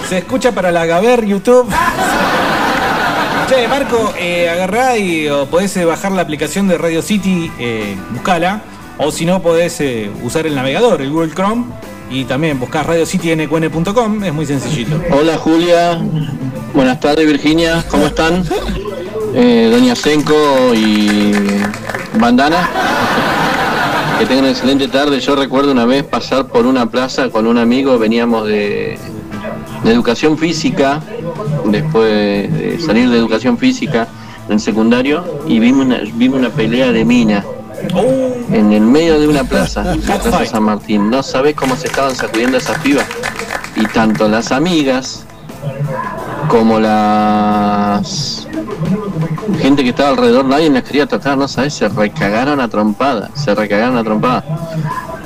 Se escucha para la Gaber YouTube. Che, Marco, eh, agarrá y o podés eh, bajar la aplicación de Radio City, eh, buscala. O si no, podés eh, usar el navegador, el Google Chrome. Y también buscás radiocitynqn.com, es muy sencillito. Hola Julia, buenas tardes Virginia, ¿cómo están? Eh, Doña Senko y Bandana. Que tengan una excelente tarde. Yo recuerdo una vez pasar por una plaza con un amigo, veníamos de, de educación física, después de salir de educación física en secundario, y vimos una, vimos una pelea de mina en el medio de una plaza, la Plaza San Martín. No sabés cómo se estaban sacudiendo esas pibas. Y tanto las amigas como las gente que estaba alrededor, nadie las quería tratar, no sabes, se recagaron a trompada, se recagaron a trompada.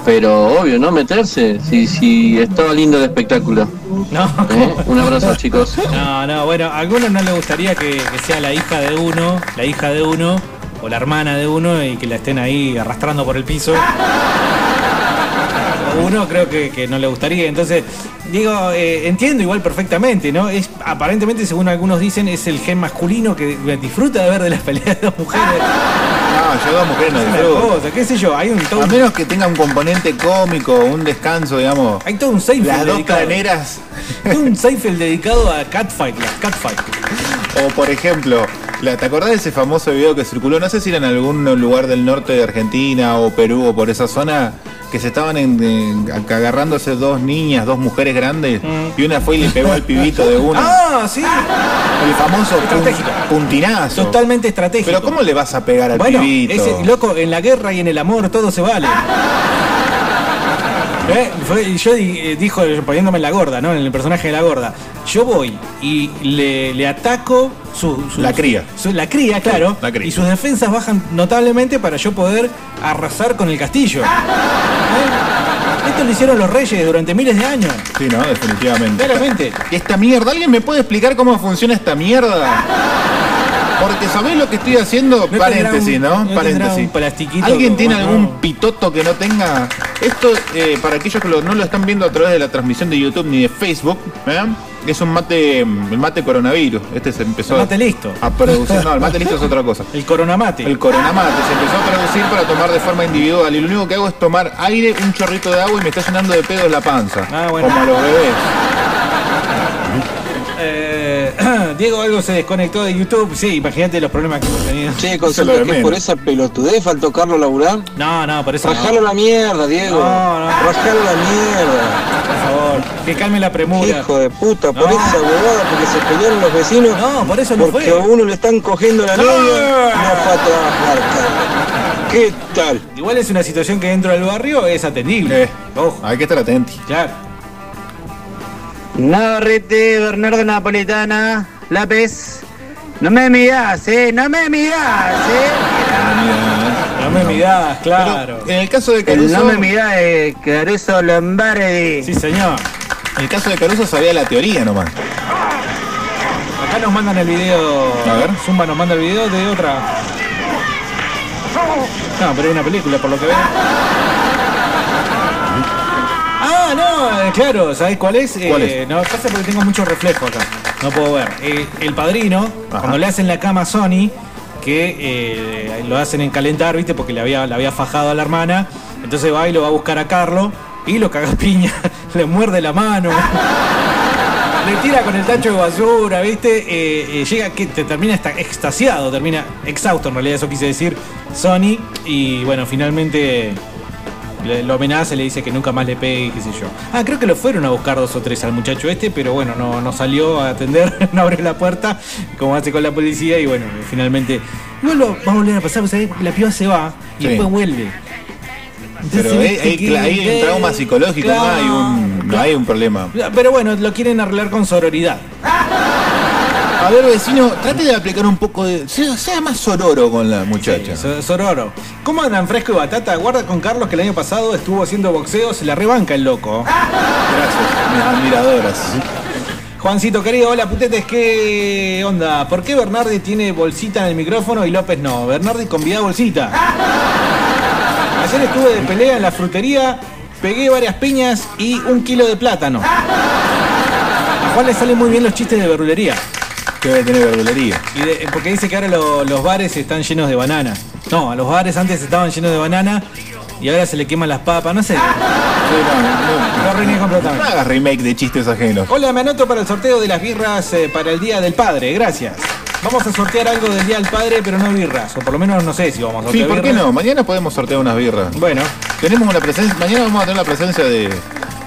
Pero obvio, no meterse, si, si estaba lindo el espectáculo. No, ¿Eh? Un abrazo chicos. No, no, bueno, a algunos no les gustaría que, que sea la hija de uno, la hija de uno, o la hermana de uno y que la estén ahí arrastrando por el piso. Uno creo que, que no le gustaría. Entonces, digo, eh, entiendo igual perfectamente, ¿no? Es aparentemente, según algunos dicen, es el gen masculino que disfruta de ver de las peleas de dos mujeres. No, yo dos mujeres no disfruto. qué sé yo, hay un todo A menos que tenga un componente cómico, un descanso, digamos. Hay todo un Seinfeld Las dos dedicado. caneras. Hay un Seinfeld dedicado a Catfight, las Catfight. O por ejemplo, la- ¿te acordás de ese famoso video que circuló? No sé si era en algún lugar del norte de Argentina o Perú o por esa zona, que se estaban en- en- agarrándose dos niñas, dos mujeres grandes, y una fue y le pegó al pibito de una. Mm. Ah, sí. El famoso pun- puntinazo. Totalmente estratégico. Pero ¿cómo le vas a pegar al Bueno, pibito? ese loco, en la guerra y en el amor todo se vale. ¿Eh? Fue- y yo di- eh, dijo, poniéndome en la gorda, ¿no? En el personaje de la gorda. Yo voy y le, le ataco su, su- La cría. su- la cría, claro. La cría. Y sus defensas bajan notablemente para yo poder arrasar con el castillo. ¿Eh? Esto lo hicieron los reyes durante miles de años. Sí, no, definitivamente. Claramente. ¿Y esta mierda? ¿Alguien me puede explicar cómo funciona esta mierda? Porque ¿sabés lo que estoy haciendo? No Paréntesis, un- ¿no? Paréntesis. un ¿Alguien tiene algún pitoto que no tenga? Esto, eh, para aquellos que lo- no lo están viendo a través de la transmisión de YouTube ni de Facebook, ¿eh? es un mate, el mate coronavirus. Este se empezó El mate listo. a producir. No, el mate listo es otra cosa. El coronamate. El coronamate se empezó a producir para tomar de forma individual y lo único que hago es tomar aire, un chorrito de agua y me está llenando de pedos la panza. Ah, bueno. Como a los bebés. Eh, Diego algo se desconectó de YouTube. Sí, imagínate los problemas que hemos tenido. Che, de que menos. por esa pelotudez faltó Carlos laburar. No, no, por eso no. Rajalo la mierda, Diego. No, no. Rajalo la mierda. Por favor, que calme la premura. Hijo de puta, por No. esa huevada, porque se pelearon los vecinos. No, por eso no porque fue. a uno le están cogiendo la No. novia, no fue a trabajar. ¿Qué tal? Igual es una situación que dentro del barrio es atendible. Eh, Ojo, hay que estar atentos. claro. Navarrete, Bernardo Napolitana, Lápiz. No me mirás, eh, no me mirás, eh. No me mirás, claro. En el caso de El Caruso, no me mirás, eh, Caruso Lombardi. Sí, señor. en el caso de Caruso sabía la teoría nomás. Acá nos mandan el video. A ver. Zumba nos manda el video de otra. No, pero es una película, por lo que veo. Ah, no, eh, claro, ¿sabés cuál es? ¿Cuál Eh, No, pasa porque tengo mucho reflejo acá. No puedo ver. Eh, el padrino, Ajá. cuando le hacen la cama a Sony, que eh, lo hacen en calentar, ¿viste? Porque le había, le había fajado a la hermana. Entonces va y lo va a buscar a Carlos y lo caga piña. le muerde la mano. Le tira con el tacho de basura, ¿viste? Eh, eh, llega que te termina esta- extasiado, termina exhausto en realidad, eso quise decir Sony. Y bueno, finalmente le- lo amenaza, le dice que nunca más le pegue, qué sé yo. Ah, creo que lo fueron a buscar dos o tres al muchacho este, pero bueno, no, no salió a atender, no abrió la puerta, como hace con la policía, y bueno, finalmente. Igual lo va a volver a pasar, ahí la piba se va y Sí. después vuelve. Pero Entonces, ahí hay un trauma psicológico, no hay un, no hay un problema. Pero bueno, lo quieren arreglar con sororidad. A ver, vecino, trate de aplicar un poco de. Sea, sea más sororo con la muchacha. So- Sororo. ¿Cómo andan fresco y batata? Guarda con Carlos que el año pasado estuvo haciendo boxeo, se la rebanca el loco. Gracias, mis admiradoras. Juancito querido, hola putetes, ¿qué onda? ¿Por qué Bernardi tiene bolsita en el micrófono y López no? Bernardi convida bolsita. Ayer estuve de pelea en la frutería, pegué varias piñas y un kilo de plátano. A Juan le salen muy bien los chistes de verdulería. Que debe tener verdulería. Y de- porque dice que ahora lo- los bares están llenos de banana. No, a los bares antes estaban llenos de banana y ahora se le queman las papas, no sé. Sí, no, Lo arruiné no, completamente. no hagas remake de chistes ajenos. Hola, me anoto para el sorteo de las birras eh, para el Día del Padre, gracias. Vamos a sortear algo del Día del Padre, pero no birras, o por lo menos no sé si vamos a Sí, sortear ¿por qué birras. no? Mañana podemos sortear unas birras. Bueno, Tenemos una presencia. Mañana vamos a tener la presencia de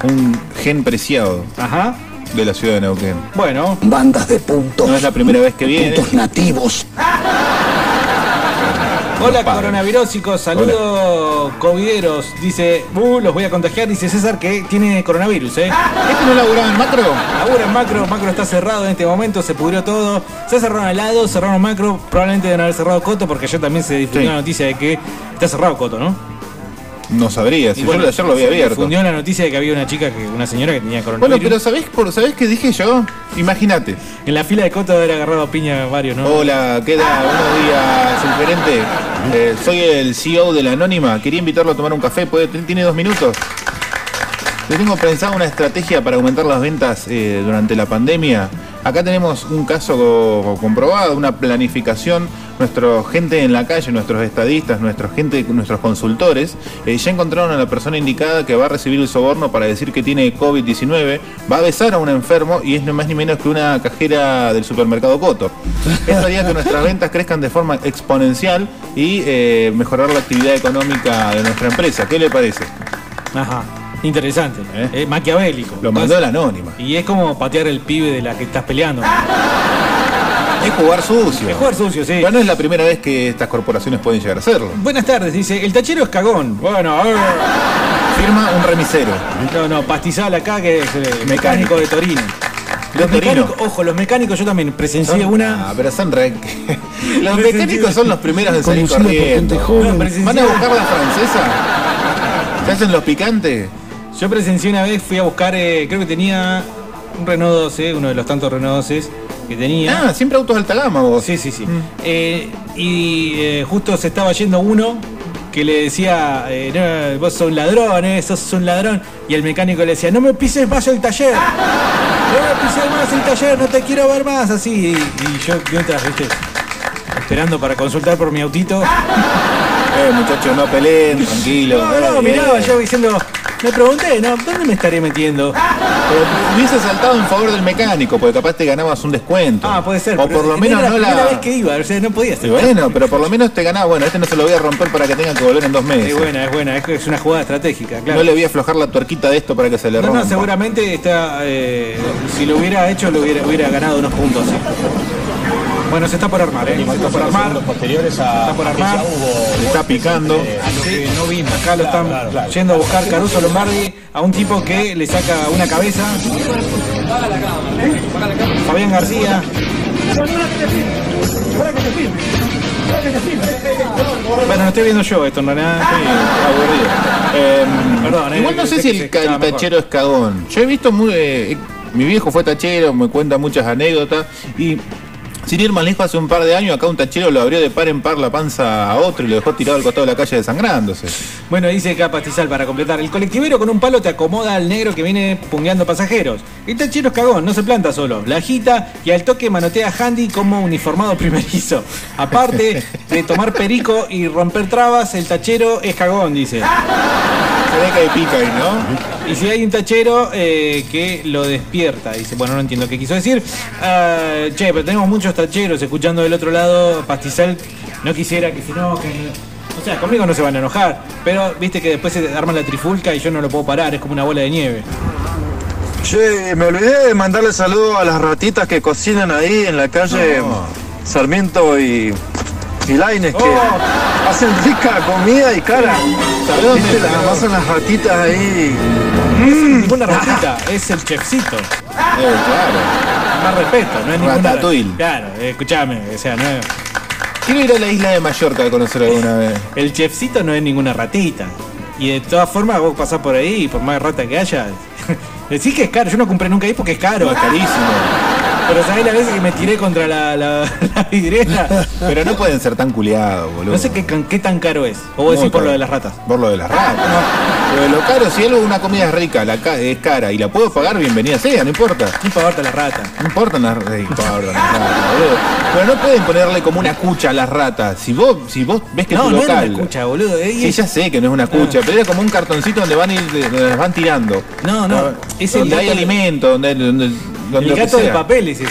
un gen preciado ajá, de la ciudad de Neuquén. bueno. Bandas de puntos. No es la primera vez que viene. Puntos nativos. Hola, coronavirósicos, saludos covideros. Dice, uh, los voy a contagiar, dice César que tiene coronavirus, ¿eh? ¿Este no laburaba en macro? Labura en macro, macro está cerrado en este momento, se pudrió todo. Se cerraron helado, cerraron macro, probablemente deben haber cerrado Coto porque ayer también se difundió Sí. la noticia de que está cerrado Coto, ¿no? No sabría, si bueno, yo ayer lo había abierto. difundió la noticia de que había una chica, que una señora que tenía Bueno, coronavirus. pero ¿sabés, por, ¿sabés qué dije yo? Imagínate. En la fila de Coto haber agarrado a piña varios, ¿no? Hola, queda buenos días, el gerente. Eh, soy el CEO de la Anónima. Quería invitarlo a tomar un café. ¿Puede- ¿Tiene dos minutos? Yo tengo pensado una estrategia para aumentar las ventas eh, durante la pandemia. Acá tenemos un caso co- comprobado, una planificación. Nuestra gente en la calle, nuestros estadistas, nuestra gente, nuestros consultores, eh, ya encontraron a la persona indicada que va a recibir el soborno para decir que tiene COVID-19, va a besar a un enfermo y es no más ni menos que una cajera del supermercado Coto. Esto haría que nuestras ventas crezcan de forma exponencial y eh, mejorar la actividad económica de nuestra empresa. ¿Qué le parece? Ajá. Interesante. Eh, maquiavélico. Lo mandó la anónima. Y es como patear el pibe de la que estás peleando. Es jugar sucio. Es jugar sucio, sí. Pero no es la primera vez que estas corporaciones pueden llegar a hacerlo. Buenas tardes, dice. El tachero es cagón. Bueno, a ver. Firma un remisero. No, no, pastizal acá que es el mecánico de Torino. ¿De Los mecánicos, ojo, los mecánicos yo también presencié Son- una. Ah, pero son re... Los mecánicos son los primeros en salir corriendo. joven. No, presencié- ¿Van a buscar la francesa? ¿Se hacen los picantes? Yo presencié una vez, fui a buscar, eh, creo que tenía un Renault 12, uno de los tantos Renault 12 que tenía. Ah, siempre autos alta gama vos. Sí, sí, sí. Eh, y eh, justo se estaba yendo uno que le decía, no, vos sos un ladrón, sos un ladrón. Y el mecánico le decía, no me pises más el taller. No me pises más el taller, no te quiero ver más. Así. Y, y yo mientras, viste, esperando para consultar por mi autito. Eh, muchachos, no peleen, tranquilo. No, no, miraba yo diciendo, me pregunté, ¿no? ¿Dónde me estaré metiendo? Pero hubiese saltado en favor del mecánico, porque capaz te ganabas un descuento. Ah, puede ser. O por lo menos la no primera la. vez que iba, o sea, no podía ser. bueno, pero por lo menos te ganaba. Bueno, este no se lo voy a romper para que tenga que volver en dos meses. Es buena, es buena, es, una jugada estratégica, claro. No le voy a aflojar la tuerquita de esto para que se le No, rompa. no, seguramente está. eh, si lo hubiera hecho, lo hubiera, hubiera ganado unos puntos. sí. Bueno, se está por armar, ¿eh? Se está por armar. posteriores Se a, está por armar. Le está picando. Sí, no vimos. Acá lo están yendo a buscar Caruso Lombardi a un tipo que le saca una cabeza. Fabián García. Bueno, no estoy viendo yo esto en realidad. Estoy aburrido. Eh, Perdón, eh, igual no sé si el, se tachero es cagón. Yo he visto muy. eh, mi viejo fue tachero, me cuenta muchas anécdotas. Y sin ir más lejos, hace un par de años acá un tachero lo abrió de par en par la panza a otro y lo dejó tirado al costado de la calle desangrándose. Bueno, dice acá Pastizal para completar. El colectivero con un palo te acomoda al negro que viene pungueando pasajeros. El tachero es cagón, no se planta solo. La agita y al toque manotea a Handy como uniformado primerizo. Aparte de tomar perico y romper trabas, el tachero es cagón, dice. Se ve que pica ahí, ¿no? Y si hay un tachero eh, que lo despierta, dice, bueno, no entiendo qué quiso decir. Ah, che, pero tenemos muchos tacheros escuchando del otro lado. Pastizal no quisiera que se enojen. O sea, conmigo no se van a enojar. Pero viste que después se arma la trifulca y yo no lo puedo parar, es como una bola de nieve. Che, me olvidé de mandarle saludo a las ratitas que cocinan ahí en la calle Sarmiento y, y Laines, que hacen rica comida y cara. ¿Sabés dónde ¿Viste? pasan las ratitas ahí. No es ninguna ratita, es el chefcito. Eh, claro. Más respeto, no es ninguna. Claro, eh, escuchame, o sea, no es- Quiero ir a la isla de Mallorca a conocer alguna vez. El chefcito no es ninguna ratita. Y de todas formas vos pasás por ahí, por más rata que haya. Decís que es caro, yo no compré nunca ahí porque es caro. Es carísimo. Pero sabés las veces que me tiré contra la, la, la vidriera. Pero no pueden ser tan culiados, boludo. No sé qué, qué tan caro es. O vos decís por caro. lo de las ratas. Por lo de las ratas. Pero lo caro, si algo una comida es rica, la ca- es cara y la puedo pagar, bienvenida sea, no importa. No importa la rata. No importan las no importan las ratas, boludo. Pero no pueden ponerle como una cucha a las ratas. Si vos, si vos ves que No, tu no local. una cucha, boludo. eh, Sí, es- ya sé que no es una cucha, pero era como un cartoncito donde van a ir, donde las van tirando. No, no, es el donde hay gato de- alimento, donde el gato de papel es ese,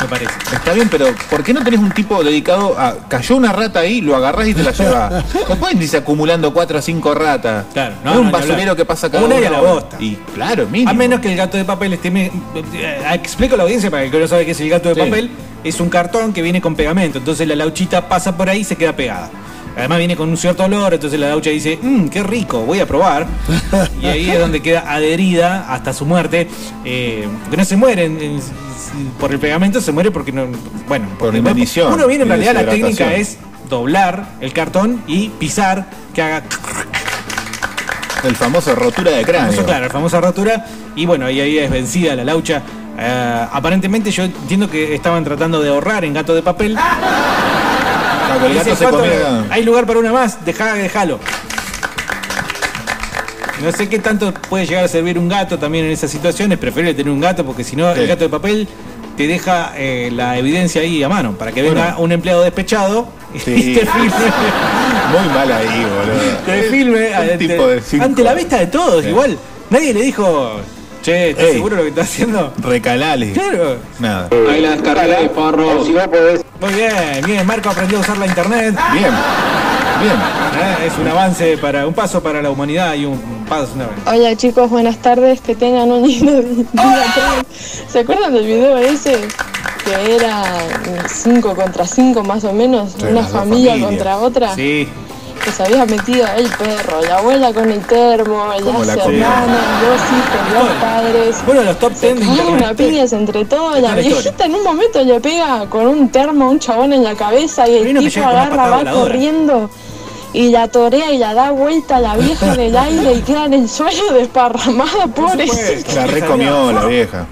me parece. Está bien, pero ¿por qué no tenés un tipo dedicado a. Cayó una rata ahí, lo agarrás y te la llevas? No pueden irse acumulando cuatro o cinco ratas. Claro, no, no, es un basurero que pasa cada Una y uno. a la bosta. Y claro, mínimo. A menos que el gato de papel esté. me- eh, explico a la audiencia para el que no sabe qué es el gato de Sí. papel. Es un cartón que viene con pegamento. Entonces la lauchita pasa por ahí y se queda pegada. Además viene con un cierto olor, entonces la laucha dice, mmm, qué rico, voy a probar. y ahí es donde queda adherida hasta su muerte. Eh, porque no se mueren por el pegamento, se muere porque no. Bueno, porque inanición Uno viene en realidad, la técnica es doblar el cartón y pisar, que haga El famoso rotura de cráneo. famoso, claro, la famosa rotura. Y bueno, ahí, ahí es vencida la laucha. Eh, aparentemente yo entiendo que estaban tratando de ahorrar en gato de papel. Claro, que el Dice, gato se "¿Cuánto- comía. Hay lugar para una más, dejá, déjalo. No sé qué tanto puede llegar a servir un gato también en esas situaciones. Preferible tener un gato porque si no, Sí. el gato de papel te deja eh, la evidencia ahí a mano para que venga Bueno. un empleado despechado Sí. y te filme. Muy mal ahí, boludo. Te filme Un ante, de la vista de todos. Sí. Igual, nadie le dijo, che, ¿estás Ey. seguro de lo que estás haciendo? Recalale. Claro. Nada. Ahí la descargué, porro. Muy bien, bien. Marco aprendió a usar la internet. Bien. Bien. Eh, Es un avance para un paso para la humanidad y un paso. no, Hola chicos, buenas tardes, que tengan un lindo día. ¿Se acuerdan del video ese? Que era 5 contra 5 más o menos, Sí, una las familia familias. contra otra. Sí. Que se había metido el perro, la abuela con el termo, ¿Cómo la las hermanas, dos hijos, dos padres. Bueno, los top 10 de Cagaban internet. una piñas entre todos. La viejita en un momento le pega con un termo a un chabón en la cabeza y el tipo agarra, va voladora. corriendo y la torea y la da vuelta a la vieja del aire y queda en el suelo desparramada, pobrecita. La recomió la vieja.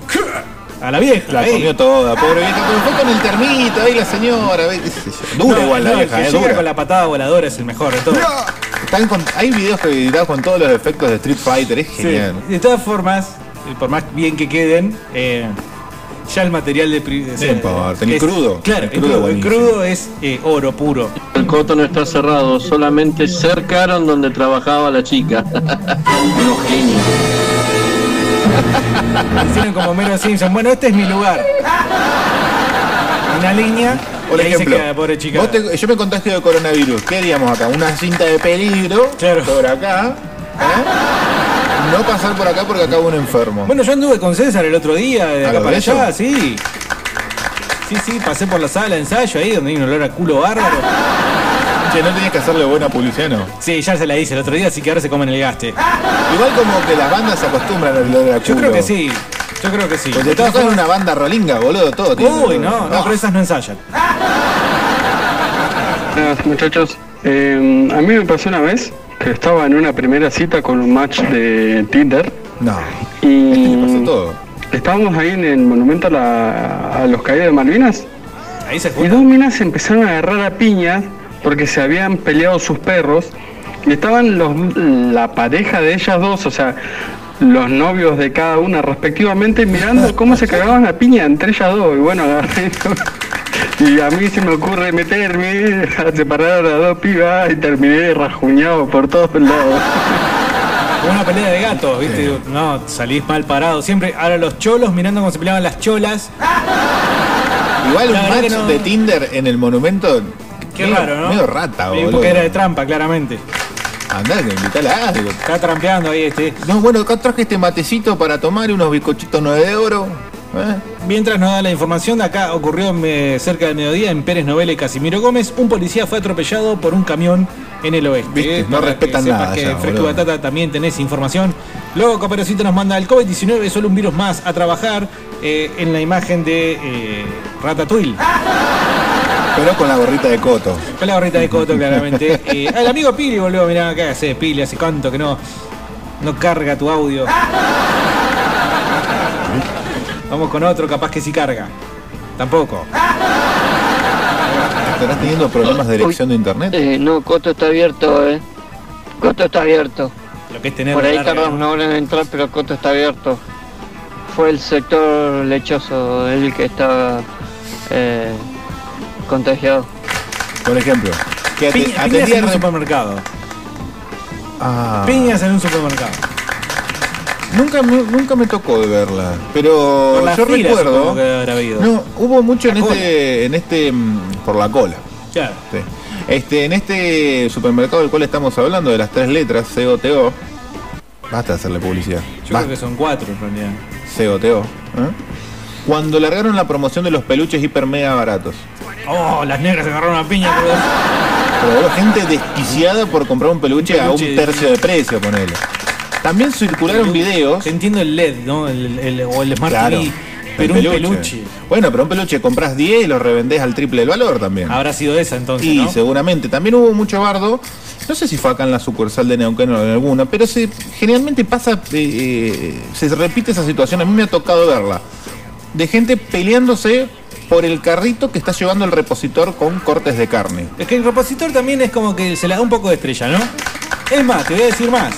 A la vieja. La ey. comió toda, pobre vieja. Pero fue con el termito ahí la señora. ¿ves? qué sé yo. Dura No, igual la no, vieja, el que eh, dura. con la patada voladora es el mejor de todos. Están con- hay videos que editados con todos los efectos de Street Fighter, es Sí. genial. De todas formas, eh, por más bien que queden, eh, ya el material de... No importa, el es- crudo. Claro, El crudo el es eh, oro puro. El coto no está cerrado, solamente cercaron donde trabajaba la chica. Unos genios. Hicieron como Mero Simpson. Bueno, este es mi lugar. Una línea. Por y ahí ejemplo, se queda, pobre chica. vos te- yo me contagio de coronavirus. ¿Qué haríamos acá? Una cinta de peligro por acá. ¿eh? No pasar por acá porque acá hubo un enfermo. Bueno, yo anduve con César el otro día, de ¿A acá lo para allá, sí. Sí, sí, pasé por la sala de ensayo ahí donde hay un olor a culo bárbaro. Che, no tenías que hacerle buena publicidad, ¿no? Sí, ya se la hice el otro día, así que ahora se comen el gaste. Igual como que las bandas se acostumbran al olor a Yo culo. creo que sí. Yo creo que sí. Te todas formas- una banda rolinga, boludo, todo. tiene Uy, no, no, pero esas no ensayan. Buenas, muchachos. Eh, a mí me pasó una vez que estaba en una primera cita con un match de Tinder. No. Y pasó todo. estábamos ahí en el monumento a, la- a los caídos de Malvinas. Ahí se Y dos minas se empezaron a agarrar a piñas porque se habían peleado sus perros. Y estaban los, la pareja de ellas dos, o sea, los novios de cada una respectivamente, mirando cómo se cagaban a piña entre ellas dos. Y bueno, agarré. Y a mí se me ocurre meterme a separar a las dos pibas y terminé rajuñado por todos lados. Una pelea de gatos, ¿viste? No, salís mal parado. Siempre, ahora los cholos mirando cómo se peleaban las cholas. Igual un match no- de Tinder en el monumento. Qué medio- raro, ¿no? Medio rata, boludo. Porque era de trampa, claramente. Andá, que invitala a algo. Está trampeando ahí este. No, bueno, acá traje este matecito para tomar y unos bizcochitos 9 de oro. ¿eh? Mientras nos da la información, acá ocurrió eh, cerca del mediodía en Pérez Novela y Casimiro Gómez. Un policía fue atropellado por un camión en el oeste. Viste, Eh, no respetan que nada que Fresco. Batata también tenés información. Luego Caperucito nos manda el COVID-19, es solo un virus más a trabajar eh, en la imagen de Ratatouille. Pero con la gorrita de coto. Con la gorrita de Coto, claramente. Eh, el amigo Pili, boludo, mirá, ¿qué hace Pili? Hace cuánto que no, no carga tu audio. Vamos con otro, capaz que sí carga. Tampoco. ¿Estarás teniendo problemas de dirección de internet? Eh, no, Coto está abierto, eh. Coto está abierto. Lo que es tener Por ahí larga, ¿no? una hora en entrar, pero Coto está abierto. Fue el sector lechoso el que estaba eh, contagiado. Por ejemplo, que Piña- piñas atendía en un supermercado. Ah. Piñas en un supermercado. Nunca, me- nunca me tocó de verla, pero yo fila, recuerdo. que habrá habido. No, hubo mucho en este, en este, mm, por la cola. Claro. Sí. Este, en este supermercado del cual estamos hablando, de las tres letras, COTO, basta de hacerle publicidad. Yo creo que son cuatro en realidad. COTO. ¿eh? Cuando largaron la promoción de los peluches hiper mega baratos. Oh, las negras se agarraron una piña, boludo. Pero gente desquiciada por comprar un peluche, a un peluche, tercio de precio, ponele. También circularon videos. Entiendo el LED, ¿no? El, el- o el Smart Claro, TV. Pero el un peluche. Bueno, pero un peluche compras 10 y lo revendés al triple del valor también. Habrá sido esa entonces, Y ¿no? seguramente. También hubo mucho bardo. No sé si fue acá en la sucursal de Neuquén o en alguna, pero se, generalmente pasa, eh, eh, se repite esa situación. A mí me ha tocado verla. De gente peleándose por el carrito que está llevando el repositor con cortes de carne. Es que el repositor también es como que se le da un poco de estrella, ¿no? Es más, te voy a decir más.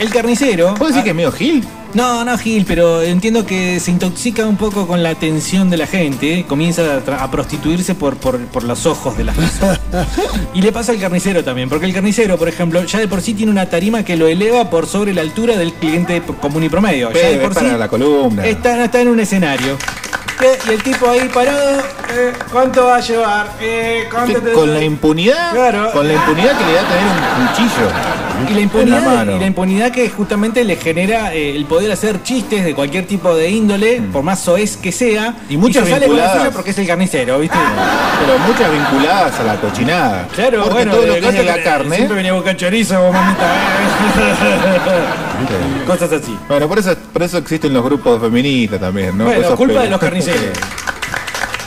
El carnicero. ¿Puedo decir que es medio Gil? No, no Gil, pero entiendo que se intoxica un poco con la atención de la gente, comienza a, a prostituirse por, por, por los ojos de las personas. y le pasa al carnicero también, porque el carnicero, por ejemplo, ya de por sí tiene una tarima que lo eleva por sobre la altura del cliente común y promedio. Ya de Pero por sí la columna. está, está en un escenario. Y el tipo ahí parado, eh, ¿cuánto va a llevar? Eh, ¿cuánto Que te- con la impunidad, Claro. con la impunidad que le da tener un cuchillo. Y la, impunidad, y la impunidad que justamente le genera eh, el poder hacer chistes de cualquier tipo de índole, por más soez que sea. Mm. Y muchas se sale con la vinculadas. suya porque es el carnicero, ¿viste? Pero muchas vinculadas a la cochinada. Claro, Porque bueno, todo lo que es la carne. Siempre venía a buscar chorizo, mamita. eh. Cosas así. Bueno, por eso, por eso existen los grupos feministas también, ¿no? Bueno, culpa pe- de los carniceros.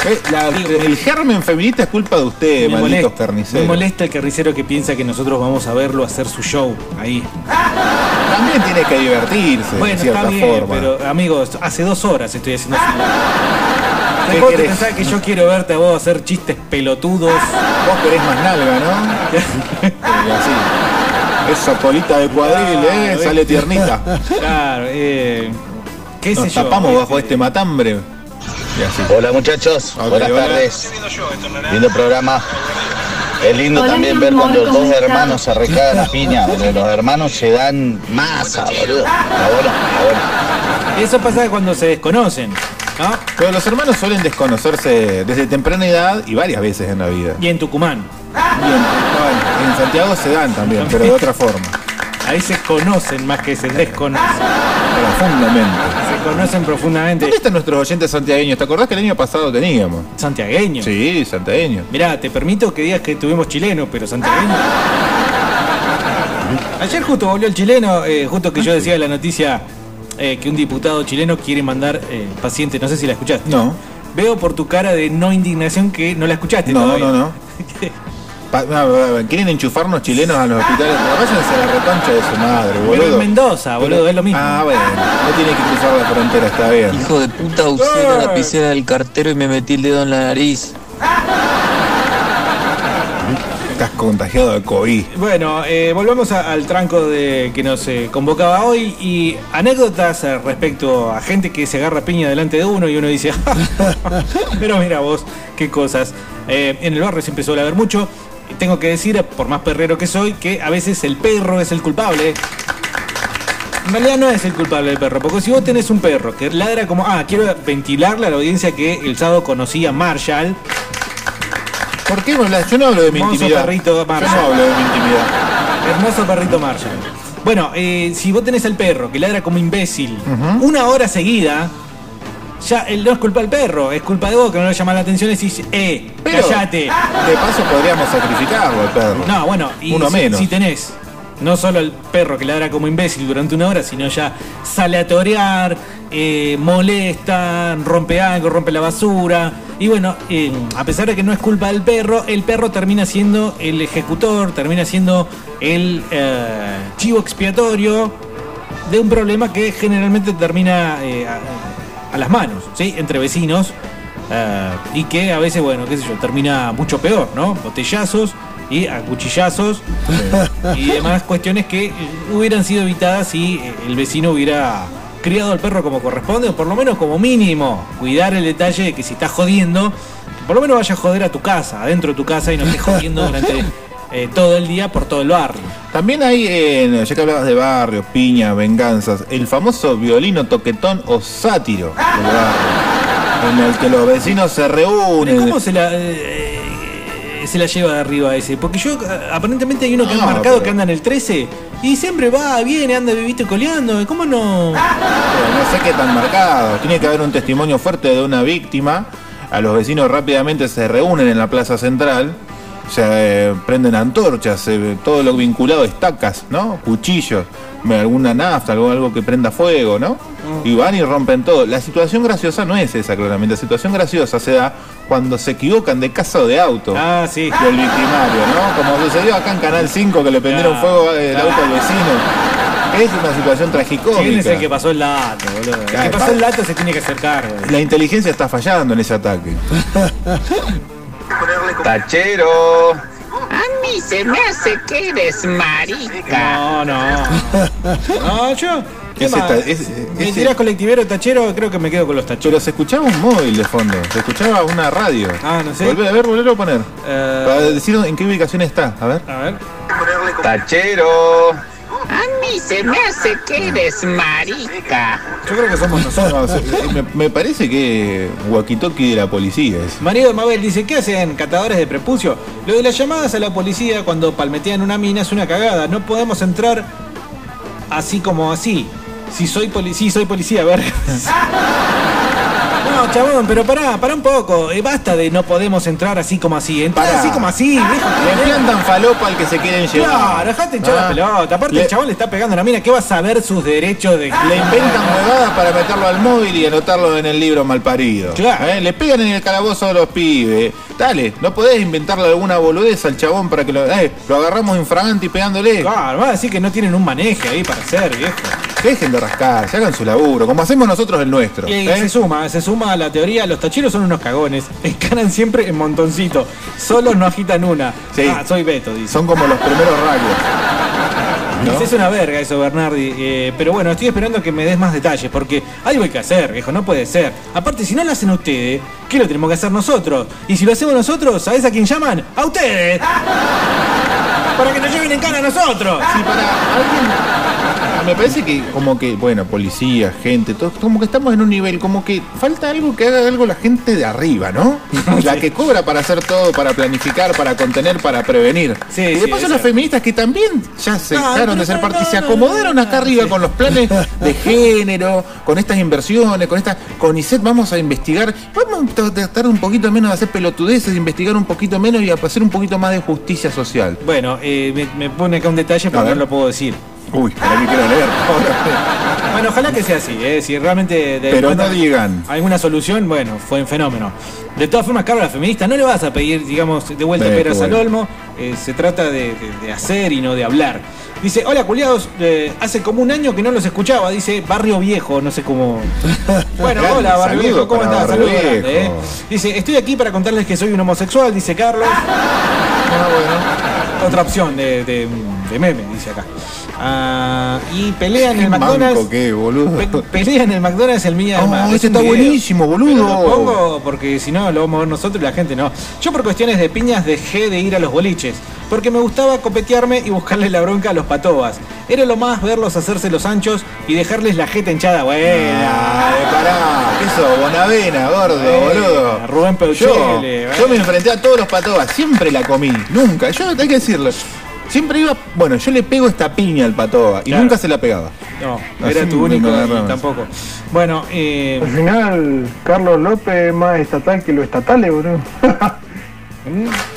Eh, la- el germen feminista es culpa de ustedes, Me malditos molesta, me carniceros. molesta el carnicero que piensa que nosotros vamos a verlo hacer su show ahí. También tiene que divertirse, Bueno, de cierta está bien, forma. pero amigos, hace dos horas estoy haciendo. ¿Qué ¿Vos te querés? pensás que yo quiero verte a vos hacer chistes pelotudos? Vos querés más nalga, ¿no? Y así. Esa colita de cuadril, Ah, ¿eh? Sale tiernita. Claro, eh. ¿Qué Nos sé yo? tapamos bajo este matambre. Hola muchachos, buenas hola. tardes. Lindo programa. Es lindo Hola, también ver amor, cuando los ¿cómo dos hermanos se recagan a piña, porque los hermanos se dan masa, boludo. Bueno, está bueno. Eso pasa cuando se desconocen, ¿no? Pero los hermanos suelen desconocerse desde temprana edad y varias veces en la vida. Y en Tucumán. Y en Santiago se dan también, pero de otra forma. Ahí se conocen más que se desconocen. Profundamente. Conocen profundamente. ¿Dónde están nuestros oyentes santiagueños? ¿Te acordás que el año pasado teníamos? Santiagueño. Sí, santiagueños. Mirá, te permito que digas que tuvimos chilenos, pero santiagueño. Ayer justo volvió el chileno, eh, justo que yo decía la noticia eh, que un diputado chileno quiere mandar eh, paciente, no sé si la escuchaste. No. Veo por tu cara de no indignación que no la escuchaste No, todavía. no, no. ¿Quieren enchufarnos chilenos a los hospitales? Pero váyanse a la reconcha de su madre, Pero boludo. en Mendoza, boludo, es lo mismo. Ah, bueno, no tiene que cruzar la frontera, está bien. Hijo de puta, usé la lapicera del cartero y me metí el dedo en la nariz. Estás contagiado de COVID. Bueno, eh, volvemos a- al tranco de que nos eh, convocaba hoy y anécdotas eh, respecto a gente que se agarra piña delante de uno y uno dice, pero mira vos, qué cosas. Eh, en el barrio se empezó a ver mucho. Tengo que decir, por más perrero que soy, que a veces el perro es el culpable. En realidad no es el culpable el perro, porque si vos tenés un perro que ladra como, ah, quiero ventilarle a la audiencia que el sábado conocí a Marshall. ¿Por qué hablas? Yo no hablo de mi Hermoso intimidad. perrito Yo Marshall. no hablo de mi intimidad. Hermoso perrito Marshall. Bueno, eh, si vos tenés al perro que ladra como imbécil una hora seguida, ya no es culpa del perro, es culpa de vos que no le llama la atención y decís, eh, Pero, callate. De paso podríamos sacrificarlo al perro. No, bueno, y Uno si, menos. si tenés no solo el perro que ladra como imbécil durante una hora, sino ya sale a torear, eh, molesta, rompe algo, rompe la basura. Y bueno, eh, a pesar de que no es culpa del perro, el perro termina siendo el ejecutor, termina siendo el eh, chivo expiatorio de un problema que generalmente termina a, las manos, ¿sí? Entre vecinos. eh, y que a veces, bueno, qué sé yo, termina mucho peor, ¿no? Botellazos y a cuchillazos y demás cuestiones que eh, hubieran sido evitadas si eh, el vecino hubiera criado al perro como corresponde, o por lo menos como mínimo, cuidar el detalle de que si estás jodiendo, por lo menos vaya a joder a tu casa, adentro de tu casa y no estés jodiendo durante eh, todo el día por todo el barrio. También hay, en- ya que hablabas de barrios, piña, venganzas, el famoso violino toquetón o sátiro del barrio, en el que los vecinos se reúnen. ¿Cómo se la, eh, se la lleva de arriba ese? Porque yo, eh, aparentemente hay uno que No, han marcado pero- que anda en el 13 y siempre va, viene, anda, viviste coleando. ¿Cómo no? Pero no sé qué tan marcado. Tiene que haber un testimonio fuerte de una víctima. A los vecinos rápidamente se reúnen en la plaza central. Se eh, prenden antorchas, eh, todo lo vinculado a estacas, ¿no? Cuchillos, alguna nafta, algo, algo que prenda fuego, ¿no? Y van y rompen todo. La situación graciosa no es esa, claramente. La situación graciosa se da cuando se equivocan de casa o de auto. Ah, sí. Del victimario, ¿no? Como sucedió acá en Canal 5 que le prendieron Ah, fuego claro. auto al vecino. Es una situación tragicómica. ¿Quién es el que pasó el dato, boludo? El que pasó el dato se tiene que hacer cargo. La inteligencia está fallando en ese ataque. Tachero. mí se me hace que eres marica. No, no. No, yo. ¿Qué Es más? es- Me tirás colectivero tachero, creo que me quedo con los tacheros. Pero se escuchaba un móvil de fondo, se escuchaba una radio. Ah, no sé. Volvé, a ver, volverlo a poner. Eh, Para decir en qué ubicación está. A ver. A ver. Tachero. A mí se me hace que eres marica. Yo creo que somos nosotros. Me, me parece que walkie-talkie de la policía es. Marido de Mabel dice, ¿qué hacen catadores de prepucio? Lo de las llamadas a la policía cuando palmetean una mina es una cagada. No podemos entrar así como así. Si soy policía, soy policía, a ver. No, chabón, pero pará, pará un poco. Eh, basta de no podemos entrar así como así. Entrar Pará. así como así, viejo. Le plantan falopa al que se quieren llevar. Claro, dejate hinchar la Ah. pelota. Aparte, Le- el chabón le está pegando a la mina. ¿Qué va a saber sus derechos de Le inventan huevadas para meterlo al móvil y anotarlo en el libro malparido. Claro. ¿Eh? Le pegan en el calabozo a los pibes. Dale, no podés inventarle alguna boludez al chabón para que lo, eh, lo agarramos infragante y pegándole. Claro, va a decir que no tienen un maneje ahí para hacer, viejo. Dejen de rascar, se hagan su laburo, como hacemos nosotros el nuestro. Y ¿eh? se suma, se suma a la teoría, los tacheros son unos cagones, encanan siempre en montoncito, solos no agitan una. Sí. Ah, soy Beto, dice. Son como los primeros rayos. Es una verga eso, Bernardi. eh, pero bueno, estoy esperando que me des más detalles, porque algo hay que hacer, viejo, no puede ser. Aparte, si no lo hacen ustedes, ¿qué lo tenemos que hacer nosotros? Y si lo hacemos nosotros, ¿sabés a quién llaman? ¡A ustedes! Para que nos lleven en cara a nosotros. Sí, para alguien. Me parece que como que, bueno, policía, gente, todo, como que estamos en un nivel, como que falta algo que haga algo la gente de arriba, ¿no? La que cobra para hacer todo, para planificar, para contener, para prevenir. Sí, y sí, de paso eso. las feministas que también ya se dejaron de ser parte, no, se acomodaron acá arriba con los planes de género, con estas inversiones, con esta, con ISET vamos a investigar, vamos a tratar un poquito menos de hacer pelotudeces, de investigar un poquito menos y a hacer un poquito más de justicia social. Bueno, eh, me, me pone acá un detalle, pero no lo puedo decir. Uy, para que quiero leer. Bueno, ojalá que sea así, ¿eh? si realmente... de- Pero no digan. Alguna solución, bueno, fue un fenómeno. De todas formas, Carlos, la feminista, no le vas a pedir, digamos, de vuelta Eh, peras al olmo, eh, se trata de, de- de hacer y no de hablar. Dice, hola culiados, eh, hace como un año que no los escuchaba, dice Barrio Viejo, no sé cómo... Bueno, hola Barrio Viejo, ¿cómo estás? Saludos grande. ¿eh? Dice, estoy aquí para contarles que soy un homosexual, dice Carlos. Otra opción de, de- de meme, dice acá. Ah, y pelea en el McDonald's. Manco, qué, boludo. Pe- pelea en el McDonald's el del Oh, Mar. ese Es un está video. buenísimo, boludo. Pero lo pongo porque si no lo vamos a ver nosotros y la gente no. Yo por cuestiones de piñas dejé de ir a los boliches. Porque me gustaba copetearme y buscarle la bronca a los patobas. Era lo más verlos hacerse los anchos y dejarles la jeta hinchada. Buena. Ay, pará, ¿qué sos? Bonavena, gordo, Eh, boludo. Rubén Yo, Peuchele, yo me enfrenté a todos los patobas, siempre la comí, nunca. Yo hay que decirlo. Siempre iba, bueno, yo le pego esta piña al patoba y Claro. nunca se la pegaba. No, era tu único tampoco. Bueno, eh, Al final, Carlos López es más estatal que lo estatales, boludo.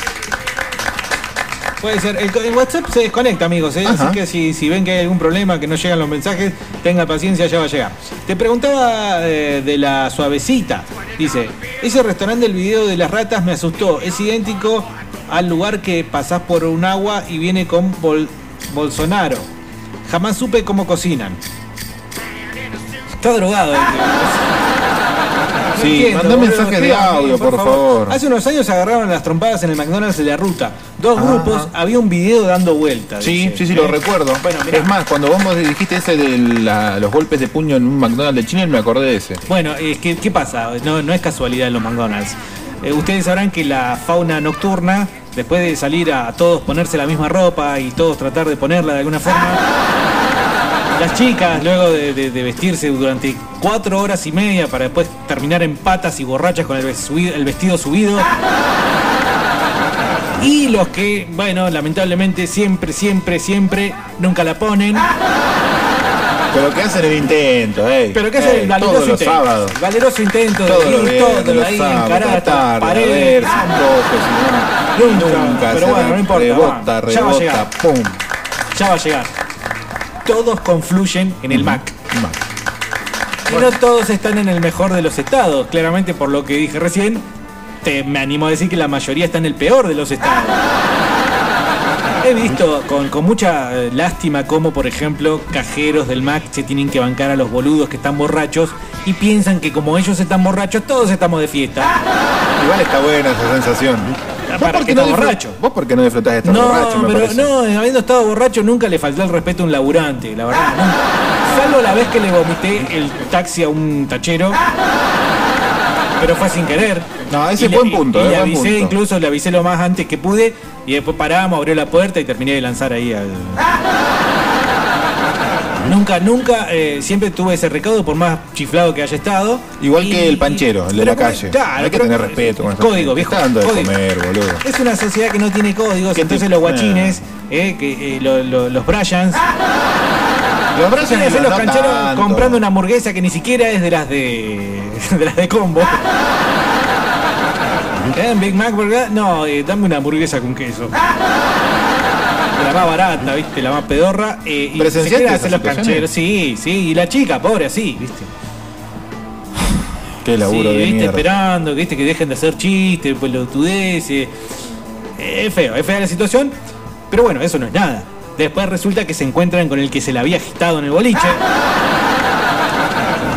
Puede ser. El, el WhatsApp se desconecta, amigos. ¿eh? Así que si, si ven que hay algún problema, que no llegan los mensajes, tenga paciencia, ya va a llegar. Te preguntaba eh, de la suavecita. Dice, ese restaurante del video de las ratas me asustó. Es idéntico al lugar que pasás por un agua y viene con Bol- Bolsonaro. Jamás supe cómo cocinan. Está drogado. eh. No Sí, mandá boludo, mensaje de audio, por favor. Hace unos años se agarraron las trompadas en el McDonald's de la ruta. Dos grupos, había un video dando vueltas. Sí, dice. sí, sí, lo Eh, recuerdo. Bueno, mirá. es más, cuando vos dijiste ese de la- los golpes de puño en un McDonald's de China, me acordé de ese. Bueno, es que, ¿qué pasa? No, no es casualidad en los McDonald's. Eh, ustedes sabrán que la fauna nocturna, después de salir a todos ponerse la misma ropa y todos tratar de ponerla de alguna forma, las chicas, luego de, de- de vestirse durante cuatro horas y media para después terminar en patas y borrachas con el, vestido subido. Y los que, bueno, lamentablemente siempre, siempre, siempre nunca la ponen. Pero que hacen el intento, eh. Pero que hace el valeroso Todos los intento. sábados. Valeroso intento de Todos los ir todo ahí, sábados, encarar hasta tarde, a paredes. ver. Nunca, Nunca, pero bueno, no importa, Rebota, ya va a llegar. pum. Ya va a llegar. Todos confluyen en el Mac. Mac. Y no todos están en el mejor de los estados. Claramente, por lo que dije recién, te, me animo a decir que la mayoría está en el peor de los estados. He visto con, con mucha eh, lástima cómo, por ejemplo, cajeros del Mac se tienen que bancar a los boludos que están borrachos y piensan que como ellos están borrachos, todos estamos de fiesta. Igual está buena esa sensación. para por que qué está no borracho. ¿Vos por qué no disfrutás de estar No, borracho? me pero parece? no, habiendo estado borracho nunca le faltó el respeto a un laburante, la verdad. nunca. Salvo la vez que le vomité el taxi a un tachero. Pero fue sin querer. No, ese es buen punto, Y, le avisé, punto. incluso le avisé lo más antes que pude. Y después paramos, abrió la puerta y terminé de lanzar ahí al. Nunca, nunca, eh, siempre tuve ese recaudo por más chiflado que haya estado. Igual Y- que el panchero, el de la calle. claro, Hay que tener respeto con Código, viejo, dando de código. comer, boludo. Es una sociedad que no tiene códigos, ¿Qué entonces te- los guachines, eh, que, eh, lo- lo- los Bryans, Los quieren hacer los no cancheros tanto. comprando una hamburguesa que ni siquiera es de las de, de las de combo. ¿Eh? Big Mac, ¿verdad? No, dame una hamburguesa con queso. La más barata, ¿viste? La más pedorra. Eh, y se ¿Presenciaste quieren esas hacer los cancheros, sí, sí. Y la chica, pobre, así, ¿viste? Qué laburo sí, de viste, mierda. esperando, viste, que dejen de hacer chistes, pelotudeces. Eh, Es feo, es fea la situación. Pero bueno, eso no es nada. Después resulta que se encuentran con el que se la había agitado en el boliche.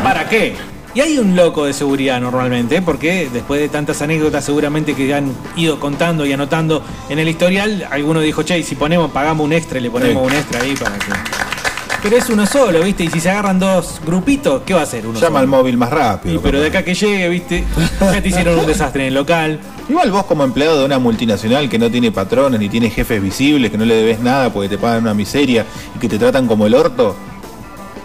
¿Para qué? Y hay un loco de seguridad normalmente, porque después de tantas anécdotas seguramente que han ido contando y anotando en el historial, alguno dijo, che, si ponemos, pagamos un extra y le ponemos Sí. un extra ahí para que... Pero es uno solo, ¿viste? Y si se agarran dos grupitos, ¿qué va a hacer uno Llama solo? al móvil más rápido. Y pero de acá que llegue, ¿viste? Ya te hicieron un desastre en el local. Igual vos como empleado de una multinacional que no tiene patrones ni tiene jefes visibles, que no le debes nada porque te pagan una miseria y que te tratan como el orto,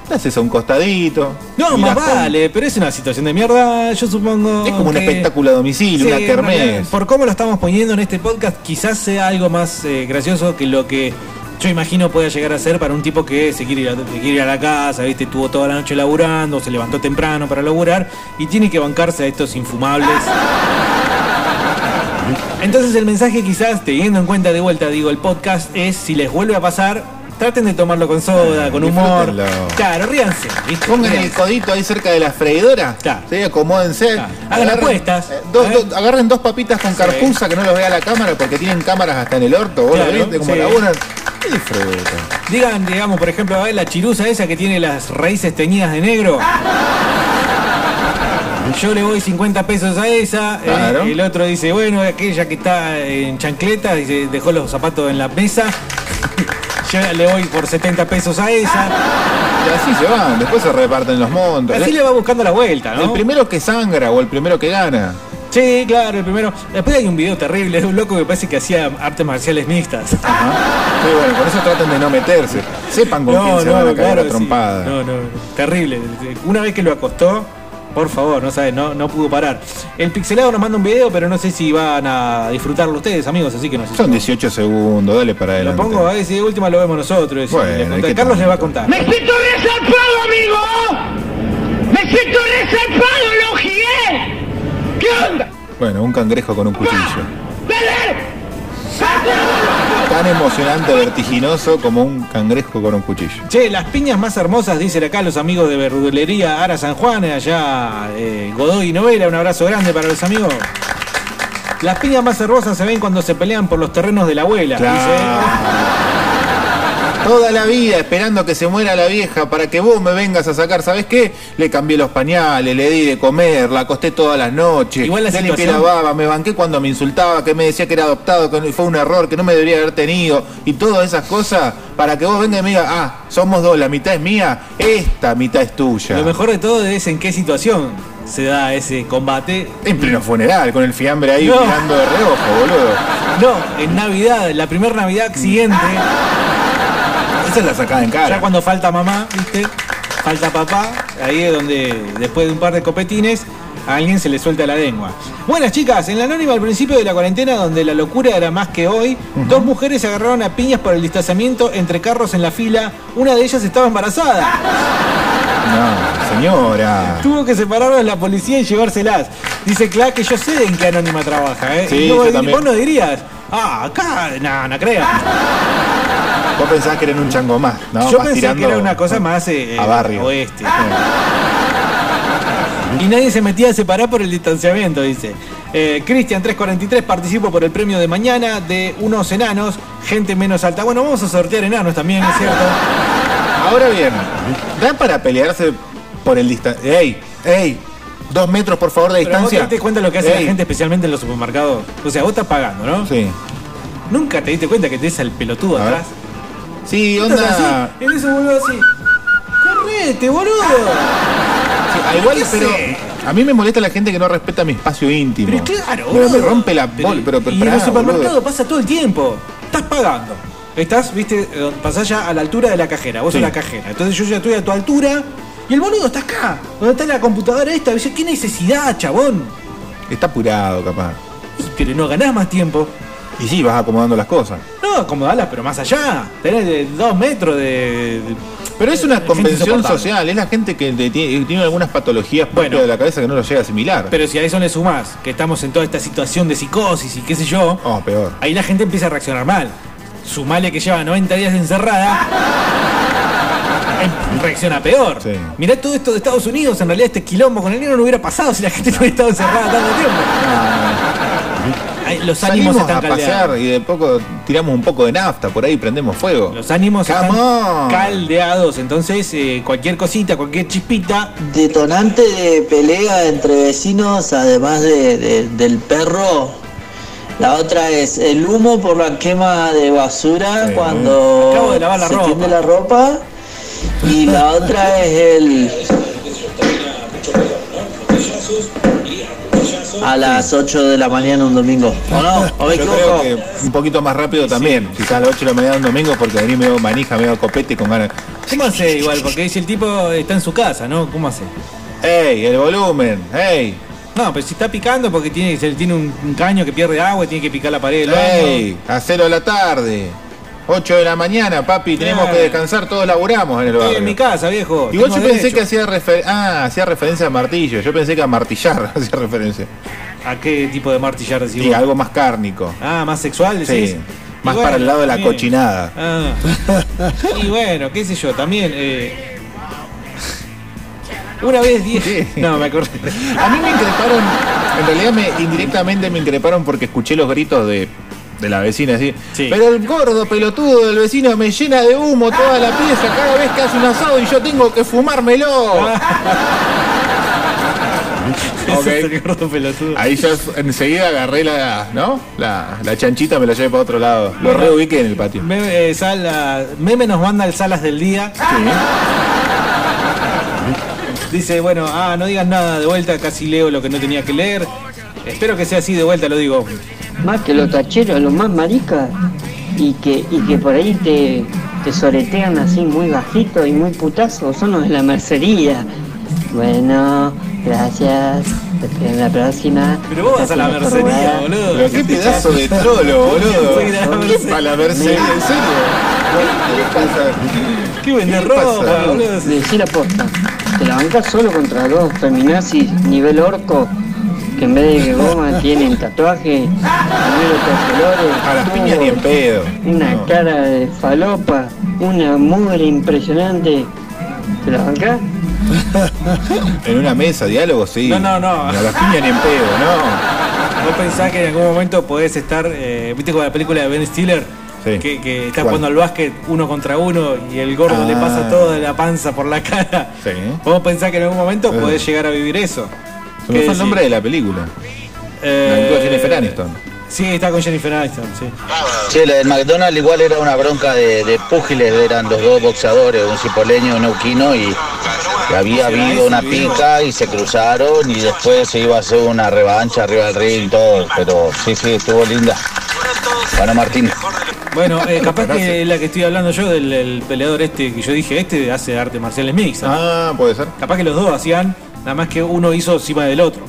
te haces a un costadito. No, más vale, pero es una situación de mierda, yo supongo. Es como un espectáculo a domicilio, Sí, una kermés. Por cómo lo estamos poniendo en este podcast, quizás sea algo más eh, gracioso que lo que yo imagino pueda llegar a ser para un tipo que se quiere ir a, se quiere ir a la casa, ¿viste? Estuvo toda la noche laburando, se levantó temprano para laburar y tiene que bancarse a estos infumables. Entonces el mensaje quizás, teniendo en cuenta de vuelta, digo, el podcast es si les vuelve a pasar, traten de tomarlo con soda, con humor. Disfrútenlo. Claro, ríanse. ¿viste? Pongan el Ríanse. codito ahí cerca de la freidora. Sí, acomódense. Hagan apuestas. eh, dos- dos- agarren dos papitas con carpuza que no los vea la cámara porque tienen cámaras hasta en el orto. Vos Claro, lo viste como sí. laburan. Y. Digan, digamos, por ejemplo, a ver, la chirusa esa que tiene las raíces teñidas de negro. Yo le voy 50 pesos a esa. eh, Claro. el otro dice, bueno, aquella que está en chancleta, dice, dejó los zapatos en la mesa. Yo le voy por 70 pesos a esa. Y así se van, después se reparten los montos. Así le va buscando la vuelta, ¿no? El primero que sangra o el primero que gana. Sí, claro, el primero. Después hay un video terrible de un loco que parece que hacía artes marciales mixtas. Sí, bueno, por eso traten de no meterse. Sepan con quién se van a caer a sí. trompada. No, no, terrible. Una vez que lo acostó, por favor, no sabe, no, no pudo parar. El pixelado nos manda un video, pero no sé si van a disfrutarlo ustedes, amigos, así que no sé. si- Son 18 segundos, dale para Lo adelante. pongo a ver si de última lo vemos nosotros. Bueno, le conté- ¿y qué Carlos le va a contar. ¡Me siento resarpado, amigo! ¡Me siento resarpado, lo gigué! ¿Qué onda? Bueno, un cangrejo con un cuchillo. ¡Dale! Tan emocionante, vertiginoso como un cangrejo con un cuchillo. Che, las piñas más hermosas, dicen acá los amigos de verdulería Ara San Juan, allá eh, Godoy y Novela. Un abrazo grande para los amigos. Las piñas más hermosas se ven cuando se pelean por los terrenos de la abuela. Toda la vida esperando que se muera la vieja para que vos me vengas a sacar, ¿sabes qué? Le cambié los pañales, le di de comer, la acosté todas las noches, Igual la le limpié la situación- baba, me banqué cuando me insultaba, que me decía que era adoptado, que fue un error, que no me debería haber tenido, y todas esas cosas para que vos vengas y me digas, ah, somos dos, la mitad es mía, esta mitad es tuya. Lo mejor de todo es en qué situación se da ese combate. En pleno funeral, con el fiambre ahí No. mirando de reojo, boludo. No, en Navidad, la primera Navidad siguiente. La en cara. Ya cuando falta mamá, ¿viste? Falta papá, ahí es donde después de un par de copetines a alguien se le suelta la lengua. Buenas chicas, en la anónima al principio de la cuarentena, donde la locura era más que hoy, dos mujeres se agarraron a piñas por el distanciamiento entre carros en la fila. Una de ellas estaba embarazada. No, señora. Tuvo que separarlas la policía y llevárselas. Dice Clark que yo sé en qué anónima trabaja, ¿eh? Sí, Y yo vos, también. vos no dirías, ah, acá, no, no creas. Vos pensabas que era un chango más, ¿no? Yo Más pensé tirando que era una cosa más eh, a barrio. oeste. Y nadie se metía a separar por el distanciamiento, dice. Eh, Cristian 343 participo por el premio de mañana de unos enanos, gente menos alta. Bueno, vamos a sortear enanos también, ¿es cierto? Ahora bien, ¿da para pelearse por el distancia? ¡Ey! ¡Ey! Dos metros, por favor, de Pero vos te distancia. diste cuenta lo que hace Ey. la gente, especialmente en los supermercados. O sea, vos estás pagando, ¿no? Sí. Nunca te diste cuenta que tenés al pelotudo A ver. atrás. Sí, onda. así, en ese boludo así. ¡Correte, boludo! Sí, ah, igual, ¿Qué pero a mí me molesta la gente que no respeta mi espacio íntimo. Pero claro, Pero me boludo. rompe la bol, pero, pero y en pará, el supermercado boludo. pasa todo el tiempo. Estás pagando. Estás, viste, eh, pasás ya a la altura de la cajera. Vos Sí. sos la cajera. Entonces yo ya estoy a tu altura. Y el boludo está acá. Donde está la computadora esta. Dice, ¿qué necesidad, chabón? Está apurado, capaz. Y, pero no ganás más tiempo. Y sí, vas acomodando las cosas. No, acomodala, pero más allá. Tenés de dos metros de. de- Pero es una convención social, es la gente que de- tiene, algunas patologías Bueno. de la cabeza que no lo llega a asimilar. Pero si a eso le sumás que estamos en toda esta situación de psicosis y qué sé yo, Oh, peor. ahí la gente empieza a reaccionar mal. Sumale que lleva 90 días encerrada, reacciona peor. Sí. Mirá todo esto de Estados Unidos, en realidad este quilombo con el negro no hubiera pasado si la gente no hubiera estado encerrada tanto tiempo. Ay, los ánimos Salimos están a pasear caldeados. y de poco tiramos un poco de nafta, por ahí prendemos fuego. Los ánimos Come están on. caldeados, entonces eh, cualquier cosita, cualquier chispita, Detonante de pelea entre vecinos, además de, de- del perro. La otra es el humo por la quema de basura Sí. cuando Acabo de lavar la se ropa. tiende la ropa. Y la otra es el a las 8 de la mañana un domingo. ¿O no? ¿O me Yo creo que un poquito más rápido también. Quizás a las 8 de la mañana un domingo porque venís medio manija, medio copete con ganas. ¿cómo hace igual? Porque dice el tipo está en su casa, ¿no? ¿Cómo hace? ¡Ey! El volumen. ¡Ey! No, pero si está picando porque tiene, tiene un, un caño que pierde agua y tiene que picar la pared del baño. ¡Ey! A cero de la tarde. 8 de la mañana, papi. Tenemos Claro. que descansar. Todos laburamos en el Estoy barrio. en mi casa, viejo. Igual yo pensé que hacía refer ah, hacía referencia a martillo. Yo pensé que a martillar hacía referencia. ¿A qué tipo de martillar decís Sí, vos? algo más cárnico. Ah, más sexual, decís. Sí. Más bueno, para el lado de la cochinada. Ah. y bueno, qué sé yo, también. eh, Una vez dije. No, me acordé. A mí me increparon, en realidad me indirectamente me increparon porque escuché los gritos de, de la vecina así. Sí. Pero el gordo pelotudo del vecino me llena de humo toda la pieza cada vez que hace un asado y yo tengo que fumármelo. Ok. Ese es el gordo pelotudo. Ahí ya enseguida agarré la, ¿no? La, la chanchita me la llevé para otro lado. Lo reubiqué en el patio. Meme, eh, Sala- Meme nos manda el Salas del Día. Dice, bueno, ah, no digas nada de vuelta, casi leo lo que no tenía que leer. Espero que sea así de vuelta, lo digo. Más que los tacheros, los más maricas, y que, y que por ahí te, te soretean así muy bajito y muy putazo, son los de la mercería. Bueno, gracias. Te espero en la próxima. Pero vos vas a la mercería, boludo. Pero qué pedazo de trolo, boludo. La ¿Qué mercería. a la mercería? ¿En serio? ¿Qué le pasa? ¿Qué vende ¿Qué ropa, boludo? Decir aposta. Te la bancas solo contra dos feminazis nivel orco que en vez de goma tienen tatuaje, con colores, A las piñas ni en pedo. una No. cara de falopa, una mugre impresionante. ¿Te la bancás? En una mesa, diálogo, sí. No, no, no. A las piñas ni en pedo, no. ¿Vos pensás que en algún momento podés estar, eh, viste con la película de Ben Stiller? Sí. Que, que está ¿Cuál? jugando al básquet uno contra uno y el gordo le Ah. pasa toda la panza por la cara. Sí. ¿Vos pensás que en algún momento Eh. podés llegar a vivir eso? Se me ¿Qué fue el nombre de la película. Eh, La de Jennifer Aniston. Sí, está con Jennifer Aniston, sí. Sí, la del McDonald's igual era una bronca de, de púgiles, eran los dos boxeadores, un cipoleño y un neuquino, y, y había habido una pica y se cruzaron y después se iba a hacer una revancha arriba del ring y todo, pero sí, sí, estuvo linda. Bueno, Martín. Bueno, eh, capaz que la que estoy hablando yo del, peleador este que yo dije, este hace artes marciales mixtas. Ah, puede ser. Capaz que los dos hacían, nada más que uno hizo encima del otro.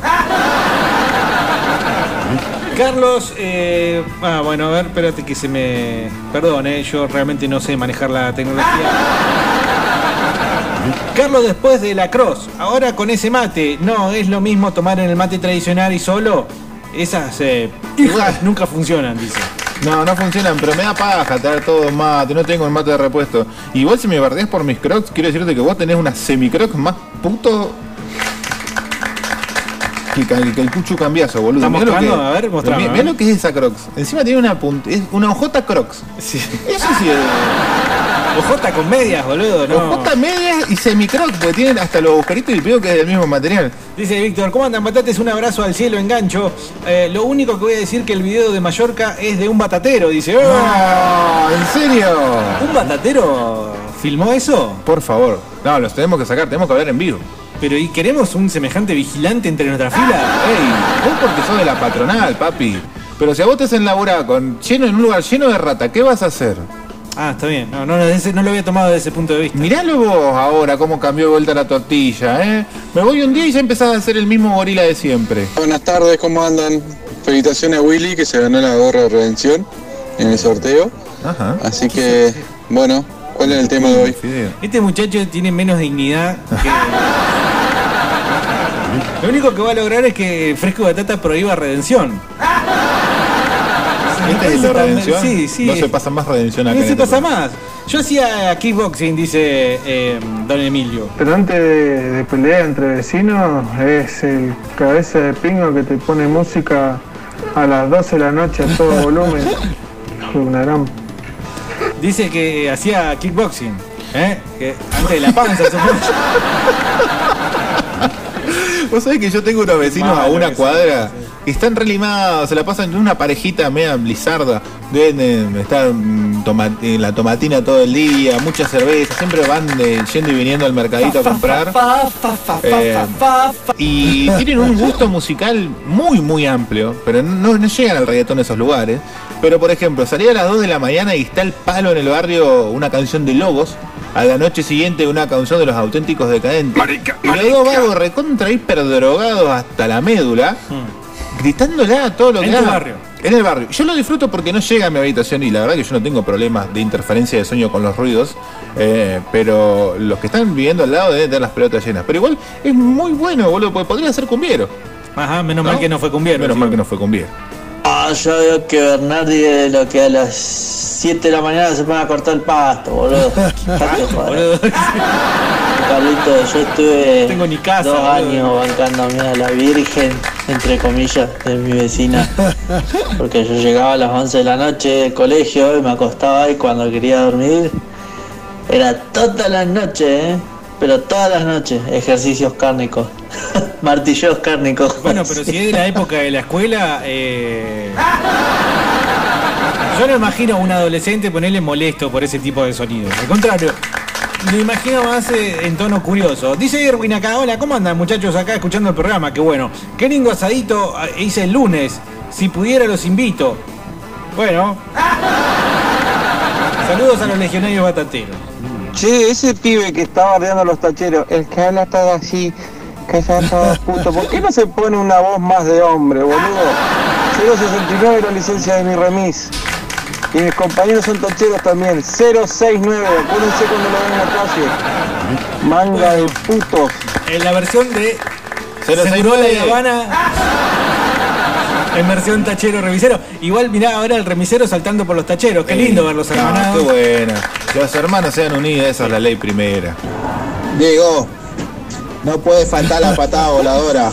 Carlos, eh, ah, bueno, a ver, espérate que se me... Perdón, eh, yo realmente no sé manejar la tecnología. Carlos después de la cross, ahora con ese mate, no, es lo mismo tomar en el mate tradicional y solo. Esas eh, nunca funcionan, dice. No, no funcionan, pero me da paja traer todo mate, no tengo el mate de repuesto. Igual si me bardeas por mis crocs, quiero decirte que vos tenés una semicrocs más puto que, el cucho cambiazo, boludo. ¿Está Mirá lo que- A ver, mostrame, Mirá, mirá lo que es esa crocs. Encima tiene una punta, es una OJ crocs. Sí. Eso sí es. Ojota con medias, boludo, no. Ojota medias y semicroc, porque tienen hasta los agujeritos y veo que es del mismo material. Dice Víctor, ¿cómo andan batates? Un abrazo al cielo, engancho. Eh, lo único que voy a decir que el video de Mallorca es de un batatero, dice. ¡Oh! No, ¿en serio? ¿Un batatero filmó eso? Por favor. No, los tenemos que sacar, tenemos que hablar en vivo. Pero ¿y queremos un semejante vigilante entre nuestra fila? Ey, vos porque sos de la patronal, papi. Pero si a vos te hacen laburar con lleno en un lugar lleno de rata, ¿qué vas a hacer? Ah, está bien. No, no, no, desde ese- no lo había tomado desde ese punto de vista. Miralo vos ahora cómo cambió de vuelta la tortilla, ¿eh? Me voy un día y ya empezás a ser el mismo gorila de siempre. Buenas tardes, ¿cómo andan? Felicitaciones a Willy que se ganó la gorra de redención en el sorteo. Ajá. Así que, bueno, ¿cuál es el tema de hoy? Este muchacho tiene menos dignidad que... Lo único que va a lograr es que Fresco y Batata prohíba redención. ¿Este es de redención? Sí, sí. No se pasa más redención acá. No se pasa más. Yo hacía kickboxing, dice eh, Don Emilio. Pero antes de, de pelear entre vecinos, es el cabeza de pingo que te pone música a las 12 de la noche a todo volumen. Una gran Dice que hacía kickboxing. ¿eh? Que antes de la panza, supongo. Vos sabés que yo tengo unos vecinos Malo a una cuadra que están relimados, se la pasan en una parejita media blizarda, deben de estar mm, en la tomatina todo el día, mucha cerveza, siempre van de- yendo y viniendo al mercadito a comprar. Eh, y tienen un gusto musical muy, muy amplio, pero no, no llegan al reggaetón a esos lugares. Pero, por ejemplo, salía a las 2 de la mañana y está el palo en el barrio una canción de Lobos. A la noche siguiente una canción de los auténticos decadentes. y los dos vagos recontra hiper drogados hasta la médula, gritándola a todo lo que En haga. barrio. En el barrio. Yo lo disfruto porque no llega a mi habitación y la verdad que yo no tengo problemas de interferencia de sueño con los ruidos. eh, pero los que están viviendo al lado deben tener las pelotas llenas. Pero igual es muy bueno, boludo, porque podría ser cumbiero. Ajá, menos mal que no fue cumbiero. Menos sí. mal que no fue cumbiero. Ah, yo veo que Bernardi es lo que a las 7 de la mañana se pone a cortar el pasto, boludo. Dejate de joder. Carlito, yo estuve Tengo ni casa, dos boludo. años bancándome a la Virgen, entre comillas, de mi vecina. Porque yo llegaba a las 11 de la noche del colegio y me acostaba y cuando quería dormir era todas las noches, ¿eh? Pero todas las noches, ejercicios cárnicos, martilleos cárnicos. Bueno, pero si es de la época de la escuela, eh... yo no imagino a un adolescente ponerle molesto por ese tipo de sonidos. Al contrario, lo imagino más eh, en tono curioso. Dice Erwin acá, hola, ¿cómo andan muchachos acá escuchando el programa? Qué bueno. Qué lindo asadito eh, hice el lunes. Si pudiera los invito. Bueno. Saludos a los legionarios batateros. Che, ese pibe que está bardeando a los tacheros, el que habla todo así, que ya todo puto, ¿por qué no se pone una voz más de hombre, boludo? 069 la licencia de mi remis. Y mis compañeros son tacheros también. 069, acuérdense cuando lo ven en la calle. Manga de putos. En la versión de 069. Segurola de Habana. En versión tachero remisero. Igual mirá ahora el remisero saltando por los tacheros. Qué lindo verlos Ah, qué hermanados. buena. Que los hermanos sean unidos, esa es la ley primera. Diego, no puede faltar la patada voladora.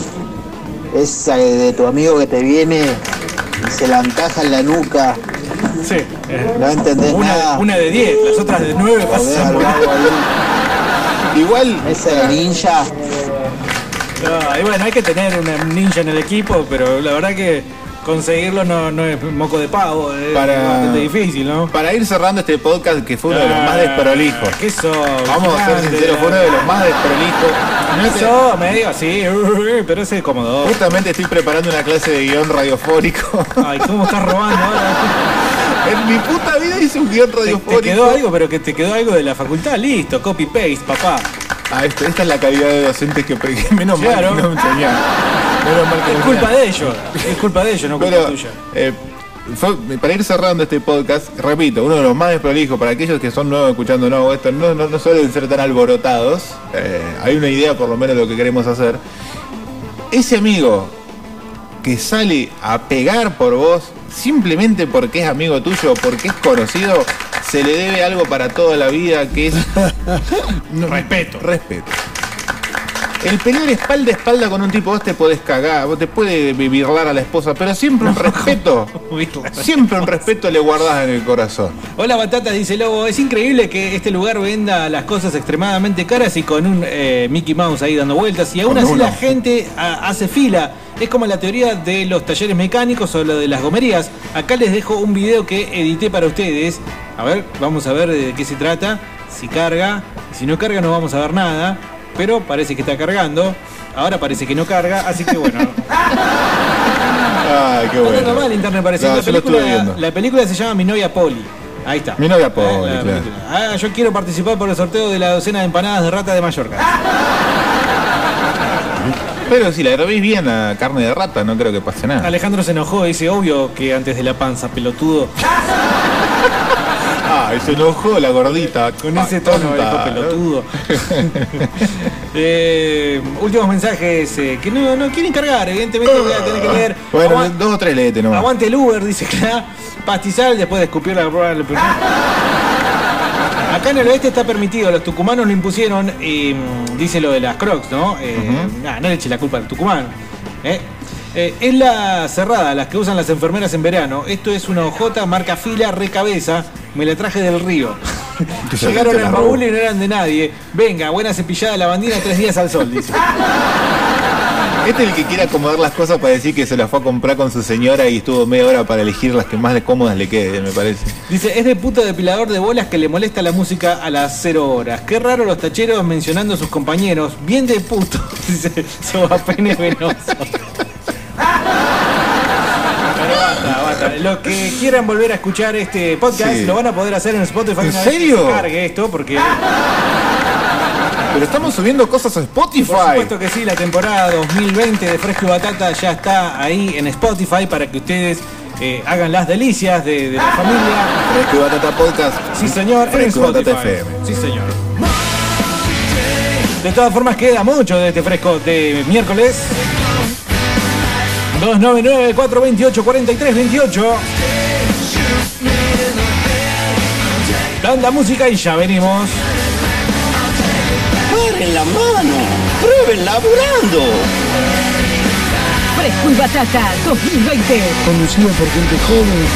Esa de tu amigo que te viene y se la encaja en la nuca. Sí. eh, No entendés una, nada. una de 10, las otras de 9 Joder, pasan. Igual. Esa de ninja. Ah, y bueno, hay que tener un ninja en el equipo, pero la verdad que conseguirlo no, no es moco de pavo, es Para- bastante difícil, ¿no? Para ir cerrando este podcast que fue uno de los más desprolijos. ¿Qué sos? Vamos a ser sinceros, fue uno de los más desprolijos. No ¿Qué te-? Medio así, pero ese es cómodo. Justamente estoy preparando una clase de guion radiofónico. Ay, ¿cómo estás robando ahora? en mi puta vida hice un guion ¿Te, radiofónico. te quedó algo, pero que te quedó algo de la facultad? Listo, copy paste, papá. Ah, esto- esta es la calidad de docentes que pre- menos Claro. mal que no me enseñaron. Menos mal que Es no culpa enseñaron. de ellos, es culpa de ellos, no culpa Pero, tuya. eh, fue- para ir cerrando este podcast, repito, uno de los más desprolijos para aquellos que son nuevos escuchando no, esto no, no, no suelen ser tan alborotados. eh, hay una idea por lo menos de lo que queremos hacer. Ese amigo que sale a pegar por vos simplemente porque es amigo tuyo porque es conocido, se le debe algo para toda la vida que es Respeto. respeto. El pelear espalda a espalda con un tipo, vos te podés cagar, vos te puede virlar a la esposa, pero siempre un respeto. Siempre un respeto le guardás en el corazón. Hola Batata, dice Lobo, es increíble que este lugar venda las cosas extremadamente caras y con un eh, Mickey Mouse ahí dando vueltas y aún Con así la gente ah, hace fila. Es como la teoría de los talleres mecánicos o lo de las gomerías. Acá les dejo un video que edité para ustedes. A ver, vamos a ver de qué se trata. Si carga, si no carga no vamos a ver nada, pero parece que está cargando. Ahora parece que no carga, así que bueno. Ay, qué Está bueno. normal internet parece. No, la, yo lo estuve película, la película se llama Mi novia Polly. Ahí está. Mi novia claro. película. Ah, yo quiero participar por el sorteo de la docena de empanadas de rata de Mallorca. Pero si la hervís bien a carne de rata, no creo que pase nada. Alejandro se enojó, dice, obvio que antes de la panza, pelotudo. Ah, se enojó la gordita. Con ese tono, pelotudo. Eh, últimos mensajes eh, que no, no quieren cargar, evidentemente voy a tener que leer. Bueno, Aguan- dos o tres leete nomás. Aguante el Uber, dice acá. Pastizal después de escupir la prueba. Acá en el oeste está permitido, los tucumanos lo impusieron, mm, dice lo de las crocs, ¿no? Eh, nah, no le eche la culpa al tucumano. ¿eh? Eh, es la cerrada, las que usan las enfermeras en verano. Esto es una ojota marca fila recabeza. Me la traje del río. Llegaron al baúl y no eran de nadie. Venga, buena cepillada la bandina, tres días al sol, dice. Este es el que quiere acomodar las cosas para decir que se las fue a comprar con su señora y estuvo media hora para elegir las que más cómodas le queden, me parece. Dice, es de puto depilador de bolas que le molesta la música a las cero horas. Qué raro los tacheros mencionando a sus compañeros. Bien de puto. Dice, sobapene venoso. Basta, basta. Los que quieran volver a escuchar este podcast Sí. lo van a poder hacer en Spotify. ¿En una vez que serio? se cargue esto porque... Pero estamos subiendo cosas a Spotify. Por supuesto que sí, la temporada 2020 de Fresco y Batata ya está ahí en Spotify para que ustedes eh, hagan las delicias de, de la familia. Fresco y Batata Podcast. Sí, señor, en Fresco y Batata Spotify. FM. Sí, señor. De todas formas, queda mucho de este fresco de miércoles. 299-428-4328. Tanta música y ya venimos. ¡Paren la mano! ¡Prueben laburando! Fresco y Batata 2020. Conducido por gente joven.